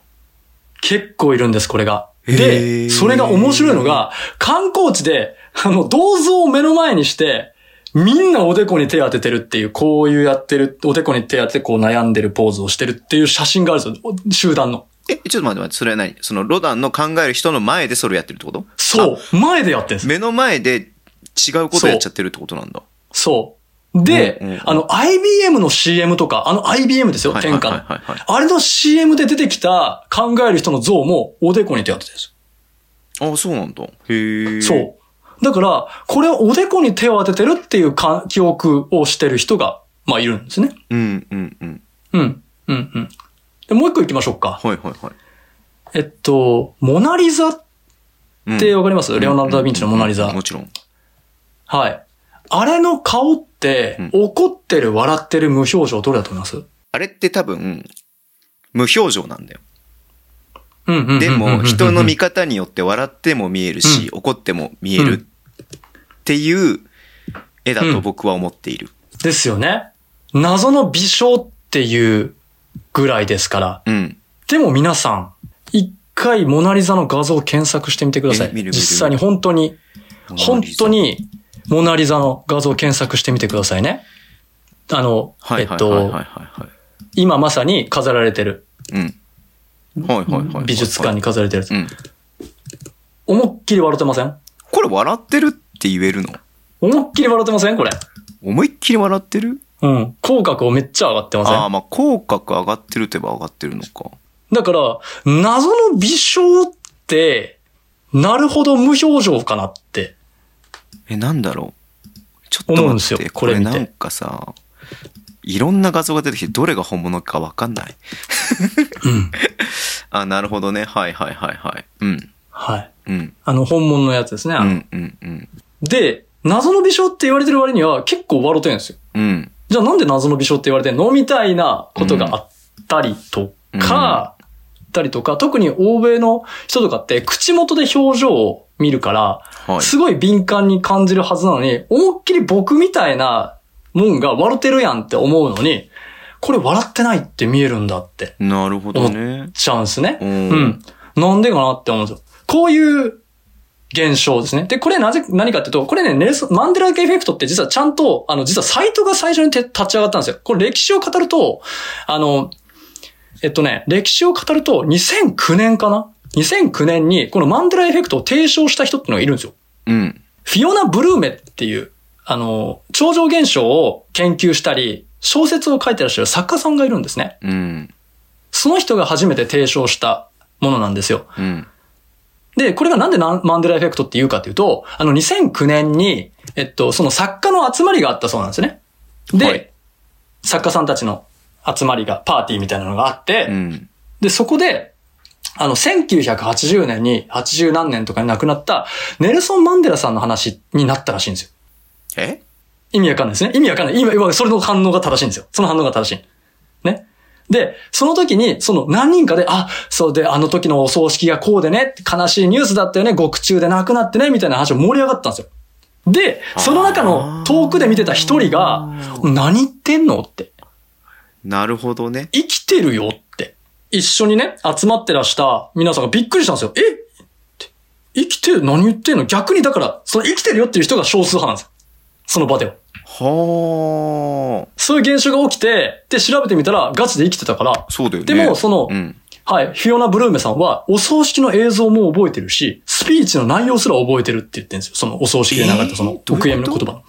結構いるんです、これが。へで、ーそれが面白いのが、観光地で、あの、銅像を目の前にして、みんなおでこに手当ててるっていう、こういうやってる、おでこに手当ててこう悩んでるポーズをしてるっていう写真があるんですよ。集団の。え、ちょっと待って待って、それは何？そのロダンの考える人の前でそれをやってるってこと？そう。前でやってるんです。目の前で違うことやっちゃってるってことなんだ。そう。で、うんうんうんあの、IBM の CM とか、あの IBM ですよ、はい天下の。あれの CM で出てきた考える人の像もおでこに手当ててるんです。あ、そうなんだ。へえ。そう。だから、これをおでこに手を当ててるっていうか記憶をしてる人が、まあいるんですね。うん、うん、うん。うん。うん、うん。で、もう一個行きましょうか。はいはいはい。えっと、モナリザっうんてわかります、レオナルド・ダ・ヴィンチのモナリザ。もちろん。はい。あれの顔って、怒ってる、笑ってる、無表情、どれだと思います？あれって多分、無表情なんだよ。うんうんうんうんうんうん。でも、人の見方によって笑っても見えるし、怒っても見えるっていう絵だと僕は思っている。ですよね。謎の微笑っていうぐらいですから。うん。でも皆さん、一回モナリザの画像を検索してみてください。実際に本当に、本当にモナリザの画像を検索してみてくださいね。あの、はいえっと。今まさに飾られてる。うん。はいはいはいはい。美術館に飾られてる。うん。思いっきり笑ってません？これ笑ってるって言えるの？思いっきり笑ってません？これ。思いっきり笑ってる？うん。口角をめっちゃ上がってません？ああ、まあ、口角上がってるといえば上がってるのか。だから、謎の微笑って、なるほど無表情かなって。え、なんだろう？ちょっと思うんですよ待って、これ見てこれなんかさ、いろんな画像が出てきて、どれが本物かわかんない。うん。[laughs] あ、なるほどね。はいはいはいはい。うん。はい。うん。あの、本物のやつですね。あのうんうんうん。で、謎の微笑って言われてる割には結構笑ってるんですよ。うん。じゃあなんで謎の微笑って言われてんの？みたいなことがあったりとか、あったりとか、特に欧米の人とかって口元で表情を見るから、はい。すごい敏感に感じるはずなのに、思いっきり僕みたいなもんが笑ってるやんって思うのに、これ笑ってないって見えるんだってなるほどね。ちゃうんですね。ううんん。なんでかなって思うんですよ。こういう現象ですね。で、これなぜ、何かっていうと、これね、ネルソン、マンデラエフェクトって実はちゃんと、あの、実はサイトが最初にて立ち上がったんですよ。これ歴史を語ると、あの、えっとね、歴史を語ると、2009年かな ?2009 年に、このマンデラエフェクトを提唱した人っていうのがいるんですよ。うん。フィオナ・ブルーメっていう、あの、超常現象を研究したり、小説を書いてらっしゃる作家さんがいるんですね。うん。その人が初めて提唱したものなんですよ。うん。で、これがなんでなマンデラエフェクトって言うかというと、あの2009年に、えっと、その作家の集まりがあったそうなんですね。で、はい作家さんたちの集まりが、パーティーみたいなのがあって、うん。で、そこで、あの、1980年に、80何年とかに亡くなった、ネルソン・マンデラさんの話になったらしいんですよ。え？意味わかんないですね。意味わかんない。今、今、それの反応が正しいんですよ。その反応が正しい。ね？で、その時に、その何人かで、あ、そうで、あの時のお葬式がこうでね、悲しいニュースだったよね、獄中で亡くなってね、みたいな話を盛り上がったんですよ。で、その中の遠くで見てた一人が、何言ってんの？って。なるほどね。生きてるよって。一緒にね、集まってらした皆さんがびっくりしたんですよ。え？って生きてる？何言ってんの？逆にだから、その生きてるよっていう人が少数派なんですよ。その場では。はあ。そういう現象が起きて、で、調べてみたらガチで生きてたから、そうだよね。でもそのうん。はい、フィオナ・ブルーメさんは、お葬式の映像も覚えてるし、スピーチの内容すら覚えてるって言ってるんですよ。そのお葬式で流れたそのえーどういうこと？お悔やみの言葉。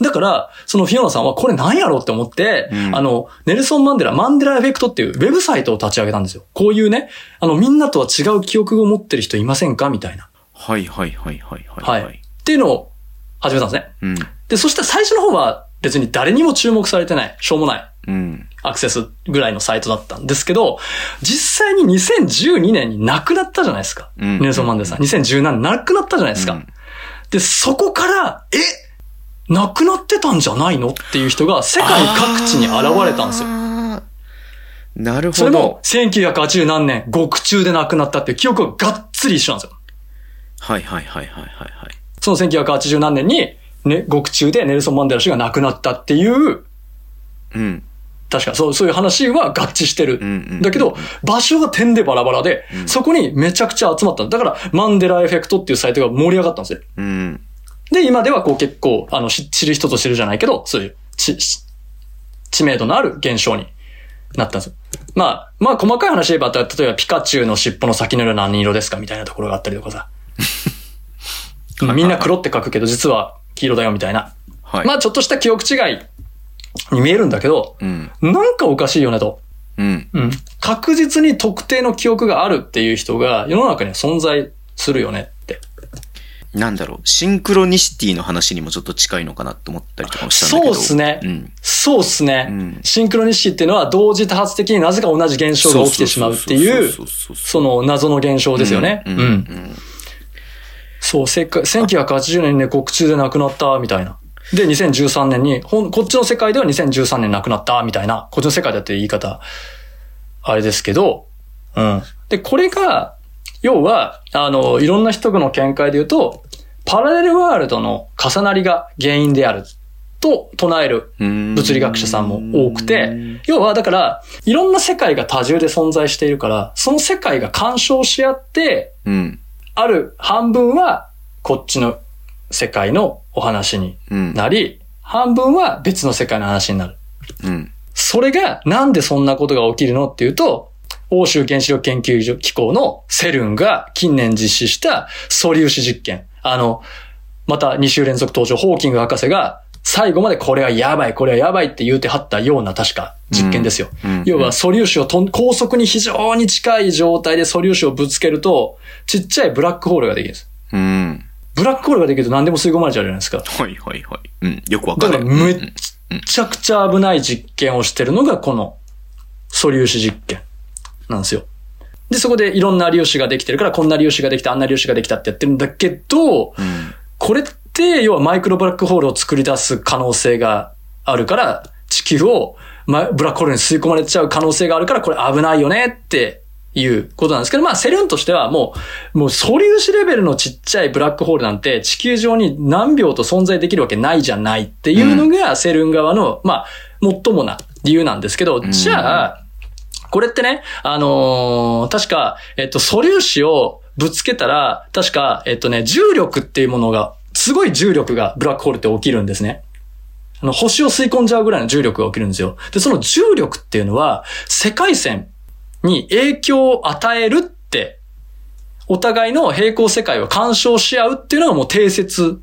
だから、そのフィオナさんはこれ何やろうって思って、うんあの、ネルソン・マンデラ、マンデラエフェクトっていうウェブサイトを立ち上げたんですよ。こういうね、あの、みんなとは違う記憶を持ってる人いませんかみたいな。はいはいはいはいは。はいい。っていうのを始めたんですね。うん。で、そしたら最初の方は別に誰にも注目されてない、しょうもない。うん。アクセスぐらいのサイトだったんですけど、実際に2012年に亡くなったじゃないですか。うんネルソン・マンデラさん。2017年亡くなったじゃないですか。うんで、そこから、え亡くなってたんじゃないの？っていう人が世界各地に現れたんですよ。なるほど。それも1980何年、獄中で亡くなったっていう記憶ががっつり一緒なんですよ。はいはいはいはいはいはい。その1980何年に、ね、獄中でネルソン・マンデラ氏が亡くなったっていう、うん。確かそう、そういう話は合致してる。うんうんだけど、場所が点でバラバラで、そこにめちゃくちゃ集まった。だから、マンデラエフェクトっていうサイトが盛り上がったんですよ。うん。で、今ではこう結構、あの、し知る人ぞ知るじゃないけど、そういう、ち、し知名度のある現象になったんですよ。まあ、まあ、細かい話で言えば、例えばピカチュウの尻尾の先の色は何色ですかみたいなところがあったりとかさ。[laughs] まあみんな黒って書くけど、実は黄色だよみたいな。はい。まあ、ちょっとした記憶違いに見えるんだけど、うん。なんかおかしいよねと。うん。うん。確実に特定の記憶があるっていう人が世の中には存在するよね。なんだろう。シンクロニシティの話にもちょっと近いのかなって思ったりとかもしたんだけど。そうっすねうん。そうっすね。うんシンクロニシティっていうのは同時多発的になぜか同じ現象が起きてしまうっていう、その謎の現象ですよね。うんん。ううんそう、せっか、1980年にね、国中で亡くなった、みたいな。で、2013年に、ほん、こっちの世界では2013年亡くなった、みたいな。こっちの世界だって言い方、あれですけど、うん。で、これが、要は、あの、いろんな人の見解で言うと、パラレルワールドの重なりが原因である、と唱えるうん物理学者さんも多くて、要はだから、いろんな世界が多重で存在しているから、その世界が干渉し合って、うん。ある半分はこっちの世界のお話にうん。なり、半分は別の世界の話になる。うん。それが、なんでそんなことが起きるのっていうと、欧州原子力研究所機構のセルンが近年実施した素粒子実験。あの、また2週連続登場、ホーキング博士が最後までこれはやばい、これはやばいって言うてはったような確か実験ですよ。うん要は素粒子をとん高速に非常に近い状態で素粒子をぶつけると、ちっちゃいブラックホールができるんです。うん。ブラックホールができると何でも吸い込まれちゃうじゃないですか。はいはいはい。うん。よくわだかる。からめっうんちゃくちゃ危ない実験をしてるのがこの素粒子実験なんですよ。で、そこでいろんな粒子ができてるから、こんな粒子ができた、あんな粒子ができたってやってるんだけど、うん。これって、要はマイクロブラックホールを作り出す可能性があるから、地球をまブラックホールに吸い込まれちゃう可能性があるから、これ危ないよねっていうことなんですけど、まあ、セルンとしてはもう、もう素粒子レベルのちっちゃいブラックホールなんて地球上に何秒と存在できるわけないじゃないっていうのが、セルン側の、まあ、最もな理由なんですけど、じゃあ、これってね、あのー確か、えっと、素粒子をぶつけたら、確か、えっとね、重力っていうものが、すごい重力がブラックホールって起きるんですね。あの、星を吸い込んじゃうぐらいの重力が起きるんですよ。で、その重力っていうのは、世界線に影響を与えるって、お互いの平行世界を干渉し合うっていうのがもう定説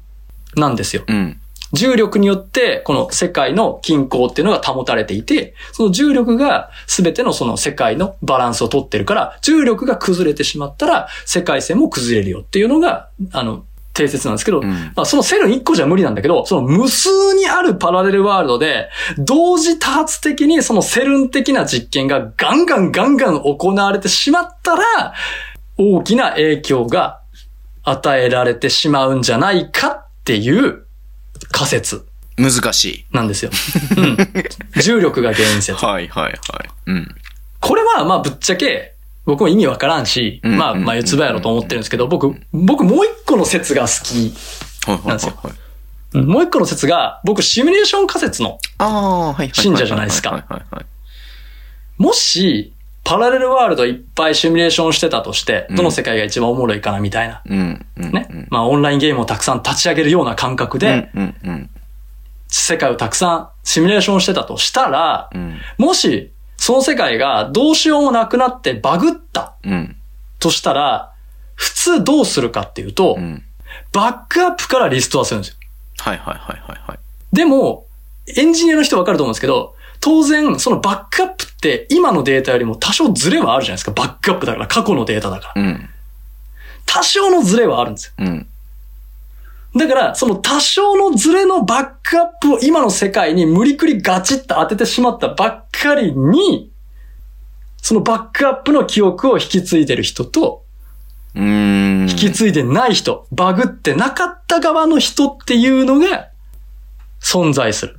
なんですよ。うん。重力によって、この世界の均衡っていうのが保たれていて、その重力が全てのその世界のバランスをとってるから、重力が崩れてしまったら、世界線も崩れるよっていうのが、あの、定説なんですけど、うん。まあ、そのセルン1個じゃ無理なんだけど、その無数にあるパラレルワールドで、同時多発的にそのセルン的な実験がガンガンガンガン行われてしまったら、大きな影響が与えられてしまうんじゃないかっていう仮説難しい。なんですよ。うん。重力が原因説。はいはいはい。うん。これはまあぶっちゃけ僕も意味わからんし、うんまあまあ四つ葉やろと思ってるんですけど、僕、僕もう一個の説が好き。なんですよはいはい。うんもう一個の説が、僕シミュレーション仮説の。信者じゃないですか。もし、パラレルワールドいっぱいシミュレーションしてたとして、うんどの世界が一番おもろいかなみたいな。うん。うん。ね。うん。まあオンラインゲームをたくさん立ち上げるような感覚で、世界をたくさんシミュレーションしてたとしたら、うん。もし、その世界がどうしようもなくなってバグったうん。としたら、普通どうするかっていうと、うん。バックアップからリストアするんですよ。はいはいはいはいはい。でも、エンジニアの人わかると思うんですけど、当然、そのバックアップって今のデータよりも多少ズレはあるじゃないですか。バックアップだから、過去のデータだから。うん。多少のズレはあるんですよ。うん。だから、その多少のズレのバックアップを今の世界に無理くりガチッと当ててしまったばっかりに、そのバックアップの記憶を引き継いでる人と。引き継いでない人、バグってなかった側の人っていうのが存在する。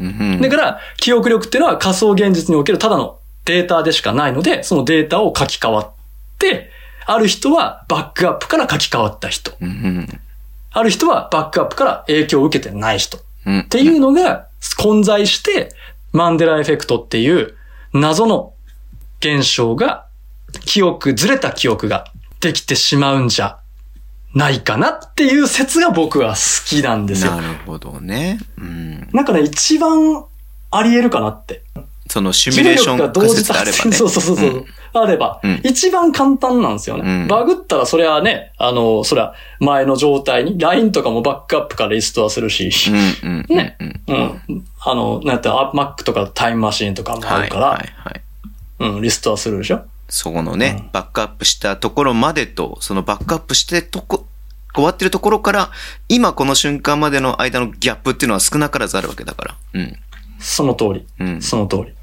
うん。だから、記憶力っていうのは仮想現実におけるただのデータでしかないので、そのデータを書き換わって、ある人はバックアップから書き換わった人。うん。ある人はバックアップから影響を受けてない人。うん。っていうのが混在して、マンデラエフェクトっていう謎の現象が、記憶、ずれた記憶ができてしまうんじゃないかなっていう説が僕は好きなんですよな。るほどね。うん。なんかね、一番あり得るかなって。そのシミュレーション仮説であればね。そうそうそうそう、んあれば、うん一番簡単なんですよね。うんバグったらそれはね、あの、それは前の状態に、LINE とかもバックアップからリストはするし、うん。うん。ねうん。うん。あの、なんやったら、Mac とかタイムマシンとかもあはいるから、はいはい。うん、リストはするでしょそこのね、バックアップしたところまでと、そのバックアップしてとこ、終わってるところから、今この瞬間までの間のギャップっていうのは少なからずあるわけだから。うん。その通り。うん。その通り。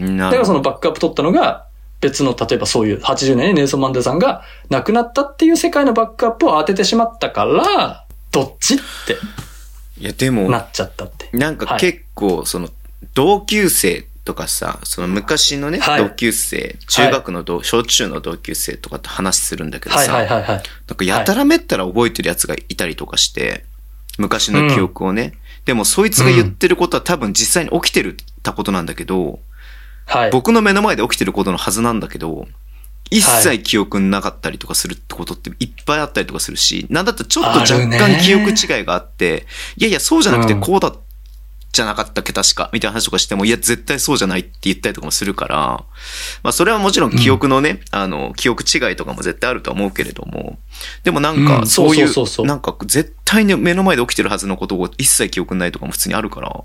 なだからそのバックアップ取ったのが、別の、例えばそういう80年にネルソン・マンデラさんが亡くなったっていう世界のバックアップを当ててしまったから、どっちっていや、でもな、っちゃったって。なんか結構、その、同級生とかさ、その昔のね、はい。同級生、中学の同、小中の同級生とかって話するんだけどはいさ、はいはいはい。なんかやたらめったら覚えてるやつがいたりとかして、昔の記憶をね。でもそいつが言ってることは多分実際に起きてるたことなんだけど、はい。僕の目の前で起きてることのはずなんだけど、一切記憶なかったりとかするってことっていっぱいあったりとかするし、なんだったらちょっと若干記憶違いがあって、いやいやそうじゃなくてうん。こうだっじゃなかったっけ確か、みたいな話とかしても、いや、絶対そうじゃないって言ったりとかもするから、まあ、それはもちろん記憶のね、あの、記憶違いとかも絶対あるとは思うけれども、でもなんか、うんそういう、なんか、絶対に目の前で起きてるはずのことを一切記憶にないとかも普通にあるから、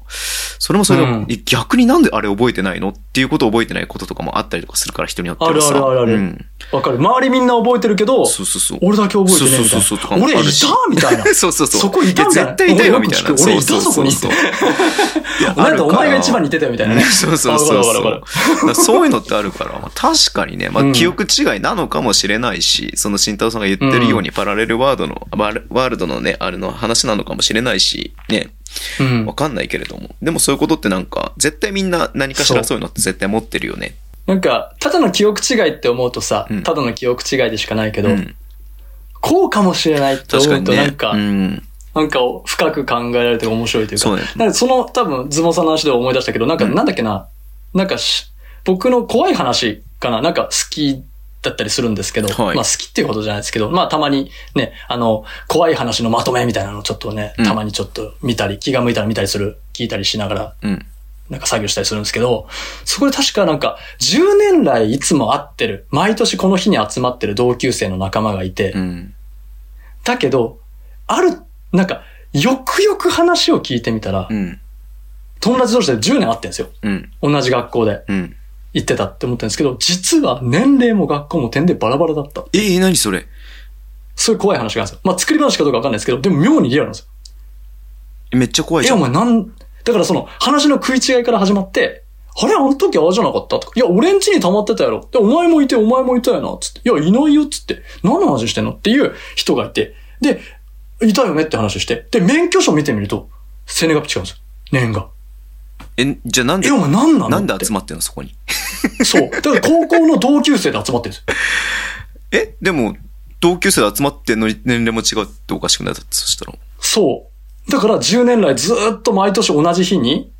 それもそれで、うん逆になんであれ覚えてないのっていうことを覚えてないこととかもあったりとかするから、人によってはさ。あるあるあるあるうん。わかる。周りみんな覚えてるけど、そうそうそう。俺だけ覚えてねえみたいそうそうそう。俺いたみたいな。そうそうそう。そこいたみたいな。や絶対いたよ、みたいな。俺いたそこにそうそうそういや [laughs] なんかお前が一番にいてたよみたいなね。そうそうそうわそう。そういうのってあるから、まあ、確かにね、まあ、うん記憶違いなのかもしれないし、その慎太郎さんが言ってるように、パラレルワードの、ワールドのね、あれの話なのかもしれないし、ね、うんわかんないけれども。でもそういうことってなんか、絶対みんな何かしらそういうのって絶対持ってるよね。なんか、ただの記憶違いって思うとさうん、ただの記憶違いでしかないけど、うん。こうかもしれないって思うと。なんか、うん。なんか深く考えられて面白いというか、そうね。なんかその多分ズボンさんの話で思い出したけど、なんかうん。なんだっけな、なんかし僕の怖い話かな、なんか好きだったりするんですけど、はい。まあ好きっていうことじゃないですけど、まあたまにね、あの、怖い話のまとめみたいなのをちょっとね、うん。たまにちょっと見たり、気が向いたら見たりする、聞いたりしながら、うん。なんか作業したりするんですけど、そこで確かなんか、10年来いつも会ってる、毎年この日に集まってる同級生の仲間がいて、うん。だけど、ある、なんか、よくよく話を聞いてみたら、うん。友達同士で10年会ってんですよ。うん。同じ学校でうん。行ってたって思ってるんですけど、実は年齢も学校も点でバラバラだった。ええ何それ？そういう怖い話があるんですよ。まあ、作り話かどうかわかんないですけど、でも妙にリアルなんですよ。めっちゃ怖いじえ、ゃん。お前なん、だからその話の食い違いから始まって、あれ？あの時ああじゃなかった？とか。いや、俺ん家に溜まってたやろ。で、お前もいて、お前もいたよな。つって。いや、いないよ。つって。何の話してんの？っていう人がいて。で、いたよねって話して。で、免許証見てみると、生年月日違うんですよ。年が。え、じゃあなんでえ、お、前何なのなんで集まってんのそこに？そう。だから高校の同級生で集まってるんですよ。[laughs] えでも、同級生で集まってんのに年齢も違うっておかしくない？だって、そしたら。そう。だから10年来ずーっと毎年同じ日に、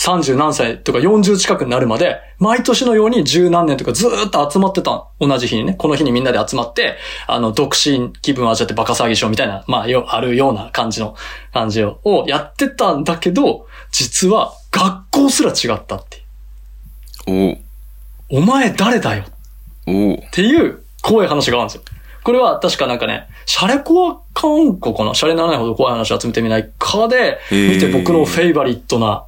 30何歳とか40近くになるまで、毎年のように十何年とかずーっと集まってた。同じ日にね。この日にみんなで集まって、あの、独身気分を味わってバカ騒ぎしようみたいな、まあ、よ、あるような感じの、感じを、をやってたんだけど、実は学校すら違ったって。おうお前誰だよおうっていう怖い話があるんですよ。これは確かなんかね、シャレコア観光かなシャレにならないほど怖い話を集めてみないかで、見て僕のフェイバリットな、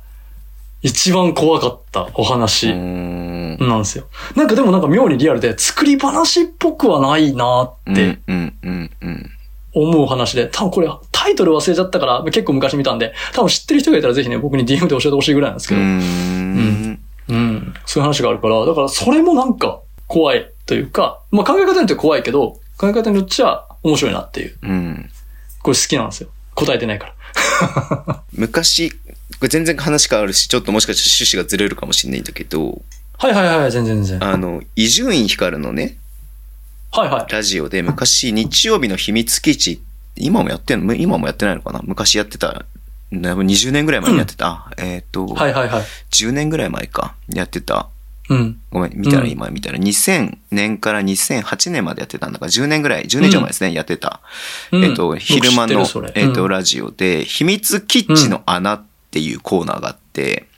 一番怖かったおう話。なんですよ。なんかでもなんか妙にリアルで、作り話っぽくはないなって思う話で、多分これタイトル忘れちゃったから、結構昔見たんで、多分知ってる人がいたらぜひね、僕に DM で教えてほしいぐらいなんですけど、ーん。うん。そういう話があるから、だからそれもなんか怖いというか、まあ考え方によっては怖いけど、考え方によっちゃ面白いなっていう。うん。これ好きなんですよ。答えてないから。[laughs] 昔、これ全然話変わるし、ちょっともしかして趣旨がずれるかもしれないんだけど、はいはいはい、全然全然。あの、伊集院光のね、はいはい。ラジオで昔日曜日の秘密基地、今もやってんの？今もやってないのかな？昔やってた、多分20年ぐらい前にやってた、えっ、と、はいはいはい。10年ぐらい前か、やってた、うん。ごめん、見たらうん。今見たら、2000年から2008年までやってたんだから、10年ぐらい、10年以上前ですね、やってた。うん。えっと、昼間のってるそ、れ。えっと、うん。ラジオで、秘密基地の穴っていうコーナーがあって、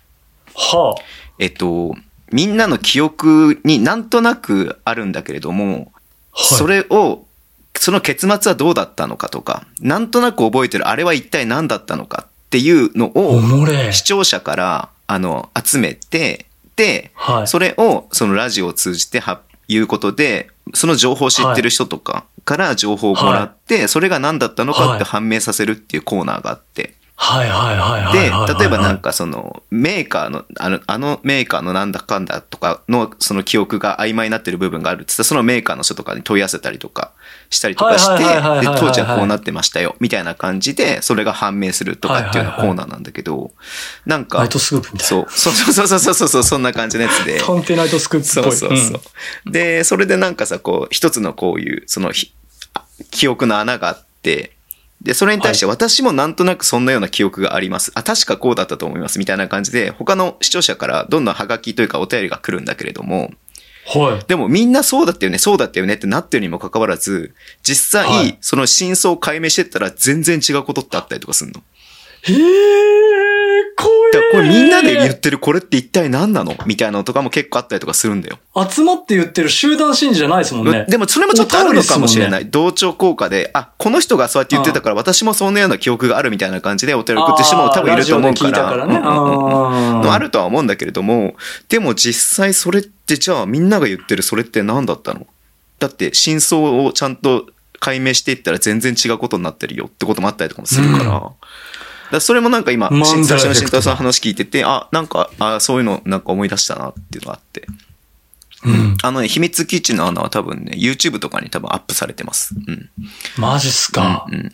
はえっと、みんなの記憶になんとなくあるんだけれども、あ。はい、それを、その結末はどうだったのかとか、なんとなく覚えてるあれは一体何だったのかっていうのおを。視聴者から、あの、集めて、で、はい。それをそのラジオを通じては言うことで、その情報を知ってる人とかから情報をもらって、それが何だったのかって判明させるっていうコーナーがあって。はいはいはいはいで例えばなんかそのメーカーの、あの、あのメーカーのなんだかんだとかのその記憶が曖昧になってる部分があるって言ったらそのメーカーの人とかに問い合わせたりとかしたりとかして、で、当時はこうなってましたよ、みたいな感じで、それが判明するとかっていうようなコーナーなんだけど、なんかナイ、トスクープみたいな。そう、そうそうそうそうそうそう、そんな感じのやつで。探偵ナイトスクープっそぽい。うそうそう。で、それでなんかさ、こう、一つのこういう、その記憶の穴があって、で、それに対して私もなんとなくそんなような記憶があります。あ、確かこうだったと思います。みたいな感じで、他の視聴者からどんどんハガキというかお便りが来るんだけれども、うん。はい。でもみんなそうだったよね、そうだったよねってなってるにもかかわらず、実際、はいその真相を解明してったら全然違うことってあったりとかするの。へえ、怖だからこれみんなで言ってるこれって一体何なの？みたいなのとかも結構あったりとかするんだよ。集まって言ってる集団心理じゃないですもんね。でもそれもちょっとあるのかもしれなおい。同調効果で、あ、この人がそうやって言ってたから私もそんなような記憶があるみたいな感じでお便り送ってる人も多分いると思うから。からねああるとは思うんだけれども、でも実際それってじゃあみんなが言ってるそれって何だったの？だって真相をちゃんと解明していったら全然違うことになってるよってこともあったりとかもするから。うんだそれもなんか今、最初の新エフェクトだ太さんの話聞いてて、あ、なんか、あそういうのなんか思い出したなっていうのがあって。うん。あのね、秘密基地の穴は多分ね、YouTube とかに多分アップされてます。うん。マジっすか。うんうん。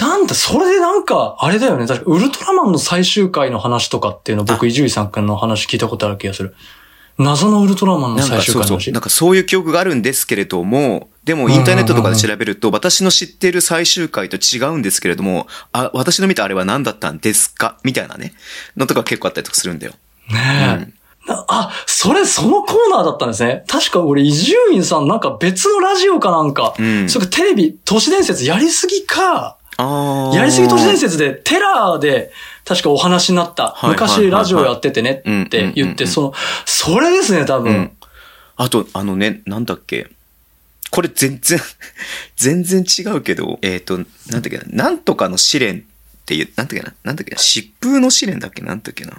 なんだ、それでなんか、あれだよね。確か、ウルトラマンの最終回の話とかっていうの僕、伊集院さんくんの話聞いたことある気がする。謎のウルトラマンのなん最。終回の話。なんかそういう記憶があるんですけれども、でもインターネットとかで調べると、私の知っている最終回と違うんですけれども、あ、私の見たあれは何だったんですか？みたいなね。のとか結構あったりとかするんだよ。ねえ。なあ、それ、そのコーナーだったんですね。確か俺、伊集院さんなんか別のラジオかなんか、うんそれかテレビ、都市伝説やりすぎか、ああ。やりすぎ都市伝説で、テラーで、確かお話になった。はいはいはい昔ラジオやっててねって言って、んその、それですね、多分。うん。あと、あのね、なんだっけ。これ全然、[laughs] 全然違うけど、えっ、と、なんだっけな、なんとかの試練っていう、なんだっけな、なんだっけな、疾風の試練だっけな。んだっけな。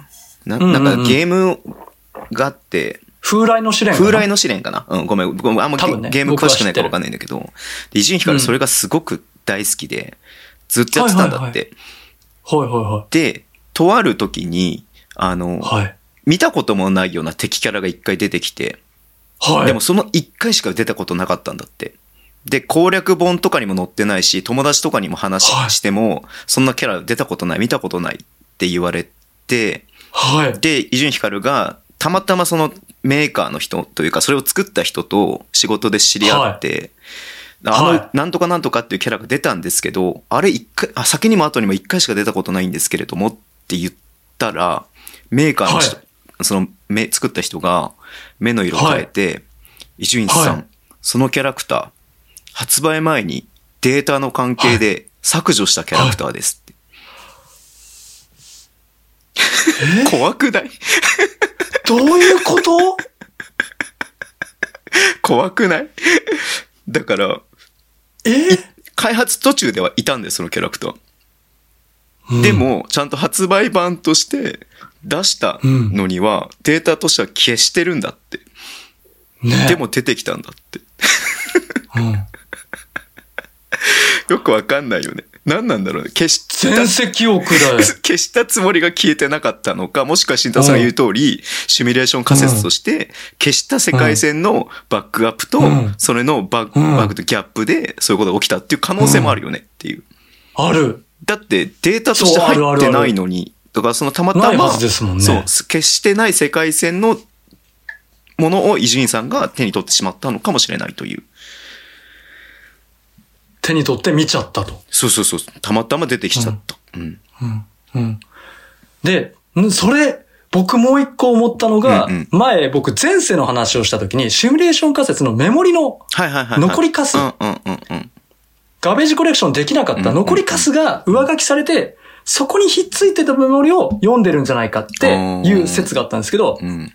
ななんかゲームがあって、風来の試練かな？風来の試練かな。うん、ごめん、ごめん、あんまねゲーム詳しくないかわかんないんだけど、で伊集院光それがすごく大好きで、ずっとやってたんだって。はいはいはで、とある時に、あの、い。はい。見たこともないような敵キャラが一回出てきて、はい。でもその一回しか出たことなかったんだって。で、攻略本とかにも載ってないし、友達とかにも話はいしても、そんなキャラ出たことない、見たことないって言われて、はい。で、伊集院光が、たまたまそのメーカーの人というか、それを作った人と仕事で知り合って、あの、はい。なんとかなんとかっていうキャラが出たんですけど、あれ一回、あ、先にも後にも一回しか出たことないんですけれどもって言ったら、メーカーの人、はその、目、作った人が目の色を変えて、伊集院さん、はい。そのキャラクター、発売前にデータの関係で削除したキャラクターですって。[laughs] 怖くない？[laughs] どういうこと？怖くない？だから、え？開発途中ではいたんです、そのキャラクター。で、も、ちゃんと発売版として出したのには、データとしては消してるんだって。うんねでも出てきたんだって。うん [laughs] よくわかんないよね。何なんだろうね。消した、全だよ。[laughs] 消したつもりが消えてなかったのか、もしくは新太さんが言う通り、シミュレーション仮説として、消した世界線のバックアップとうん、それのバック、うんバックとギャップで、そういうことが起きたっていう可能性もあるよねっていう。ある。だってデータとして入ってないのに、とかそのたまたま、ねそう、消してない世界線のものを伊集院さんが手に取ってしまったのかもしれないという。手に取って見ちゃったと。そうそうそう。たまたま出てきちゃった。うん。うん。うん。で、んそれ、僕もう一個思ったのが、うんうん前僕前世の話をした時に、シミュレーション仮説のメモリの。残りカス。ガベージコレクションできなかった残りカスが上書きされて、そこにひっついてたメモリを読んでるんじゃないかっていう説があったんですけど、うん。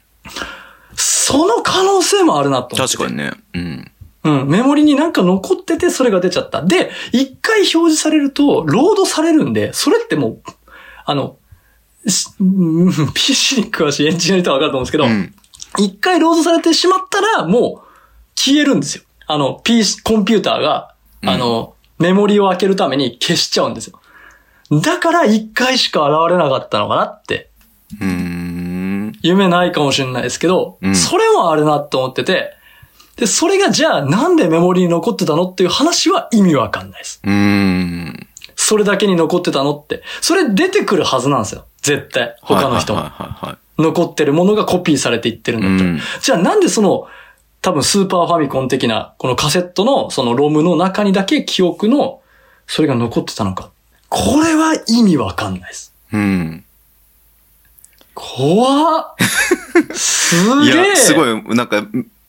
その可能性もあるなと思ってて。確かにね。うん。うん、メモリになんか残ってて、それが出ちゃった。で、一回表示されると、ロードされるんで、それってもう、あの、[laughs] PC に詳しいエンジニアの人はわかると思うんですけど、うん。一回ロードされてしまったら、もう、消えるんですよ。あの、PC、コンピューターが、うんあの、メモリを開けるために消しちゃうんですよ。だから一回しか現れなかったのかなって。夢ないかもしれないですけど、うんそれもあるなって思ってて、で、それがじゃあなんでメモリに残ってたのっていう話は意味わかんないです。うーん。それだけに残ってたのって。それ出てくるはずなんですよ。絶対。他の人も。はいはいはいはい。残ってるものがコピーされていってるんだったら。うんじゃあなんでその、多分スーパーファミコン的な、このカセットのそのロムの中にだけ記憶の、それが残ってたのか。これは意味わかんないです。うん。怖っ [laughs] すいげえや、すごい、なんか、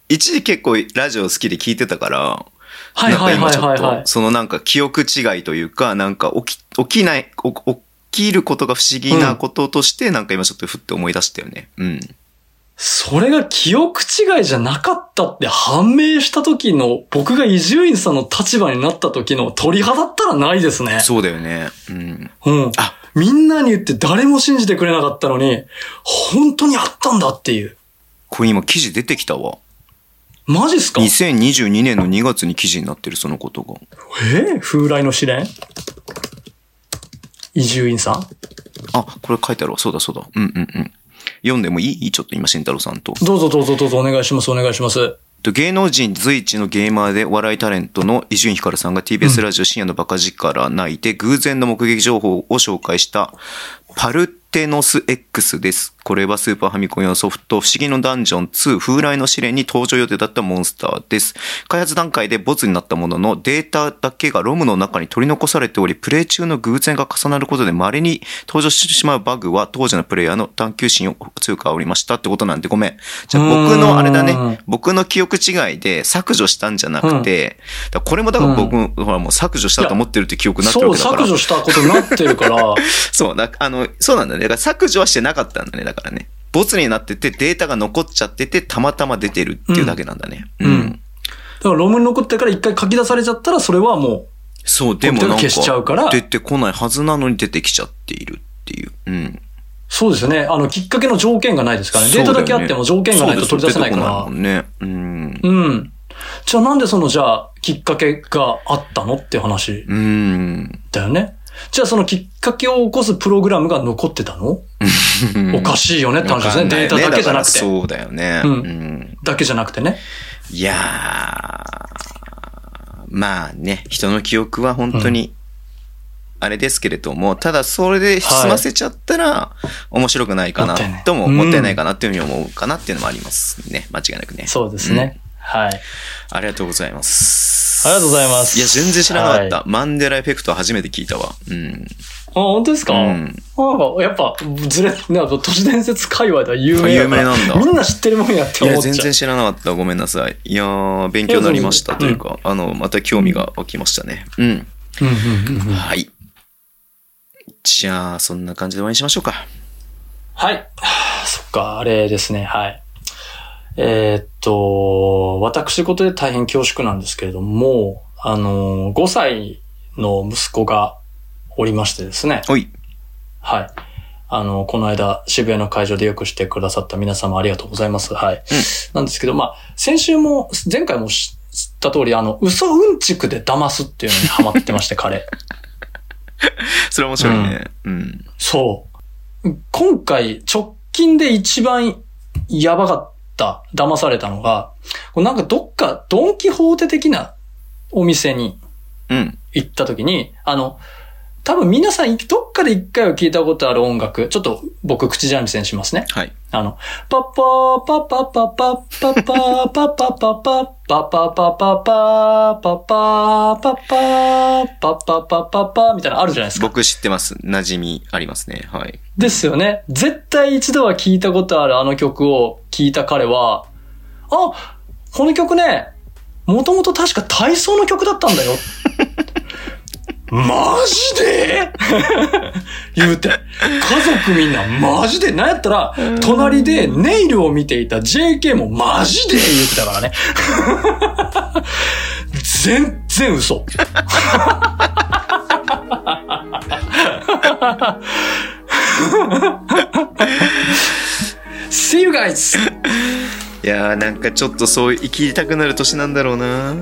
一時結構ラジオ好きで聞いてたから、はいはいはいはいなんか今ちょっはいと、。そのなんか記憶違いというか、なんか起き、起きない、お起きることが不思議なこととして、なんか今ちょっとふって思い出したよね。うん。それが記憶違いじゃなかったって判明した時の、僕が伊集院さんの立場になった時の鳥肌ったらないですね。そうだよね。うん。うん。あみんなに言って誰も信じてくれなかったのに、本当にあったんだっていう。これ今記事出てきたわ。マジっすか？2022年の2月に記事になってる、そのことが。え風来の試練？伊集院さん？あ、これ書いてあるわ。そうだそうだ。うんうんうん。読んでもいい？ちょっと今、慎太郎さんと。どうぞどうぞどうぞお願いしますお願いします。と芸能人随一のゲーマーでお笑いタレントの伊集院光さんが TBS ラジオ深夜のバカ力内で偶然の目撃情報を紹介したパルテノス X です。これはスーパーファミコン用ソフト不思議のダンジョン2風来の試練に登場予定だったモンスターです。開発段階でボツになったもののデータだけがロムの中に取り残されており、プレイ中の偶然が重なることで稀に登場してしまうバグは当時のプレイヤーの探求心を強く煽りましたってことなんでごめん。じゃあ僕のあれだね、僕の記憶違いで削除したんじゃなくて、だからこれもだから僕、ほらもう削除したと思ってるって記憶になってるそう、わけだから。削除したことになってるから、[laughs] そう、だあの、そうなんだね。だから削除はしてなかったんだね。だからね。ボツになっててデータが残っちゃってて、たまたま出てるっていうだけなんだね。うん。うんだからロムに残ってから一回書き出されちゃったら、それはもそう、でもなんか、消しちゃうから出てこないはずなのに出てきちゃっているっていう。うん。う、そうですよね。あの、きっかけの条件がないですからね。データだけあっても条件がないと取り出せないから。そうね。うん。うん。じゃあなんでその、じゃあ、きっかけがあったのって話うん。だよね。じゃあそのきっかけを起こすプログラムが残ってたの？おかしいよねって話ですね。データだけじゃなくて。そうだよね。うんうんだけじゃなくてね。いやー、まあね、人の記憶は本当に、あれですけれども、ただそれで済ませちゃったら、面白くないかなとも、うんもったいないかなっていうふうに思うかなっていうのもありますね。間違いなくね。そうですね。はい。ありがとうございます。ありがとうございますいや、全然知らなかった。はマンデラエフェクトは初めて聞いたわ。うん。あ、本当ですか、うんなんか、やっぱ、ずれ、なんか都市伝説界隈では有名 [laughs] 有名なんだみんな知ってるもんやっていや、思っちゃう。全然知らなかった。ごめんなさい。いやー、勉強になりましたというか、あの、また興味が湧きましたね。うん。うんうんうんうんはい。じゃあ、そんな感じで終わりにしましょうか。はい。は [sighs] あそっか、あれですね、はい。えーっと、私事で大変恐縮なんですけれども、あの、5歳の息子がおりましてですね。おい。はい。あの、この間、渋谷の会場でよくしてくださった皆様ありがとうございます。はい。なんですけど、まあ、先週も、前回も知った通り、あの、嘘うんちくで騙すっていうのにハマってまして、[laughs] 彼。それ面白いね。うん。そう。今回、直近で一番やばかった、騙されたのが、なんかどっか、ドンキホーテ的なお店にうん。行った時に、あの、多分皆さんどっかで一回は聞いたことある音楽、ちょっと僕口じゃんみせにしますね。はい。あの、パッパーパッパッパッパッパッパーパッパッパッパッパッパッパッパッパッパッパッパッパッパッパッパーみたいなのあるじゃないですか。僕知ってます。馴染みありますね。はい。ですよね。絶対一度は聞いたことあるあの曲を聞いた彼は、あ、この曲ね、もともと確か体操の曲だったんだよ。マジで？[laughs] 言うて。家族みんなマジで？なんやったら、隣でネイルを見ていた JK もマジで？言ってたからね。全然嘘。[laughs] [laughs] See you guys! いやーなんかちょっとそう生きたくなる年なんだろうな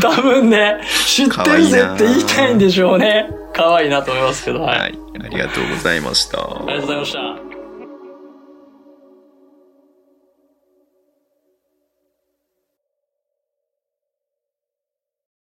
多分ね、知ってるぜって言いたいんでしょうね。可愛いなと思いますけど、はい。はい。ありがとうございました。ありがとうございました。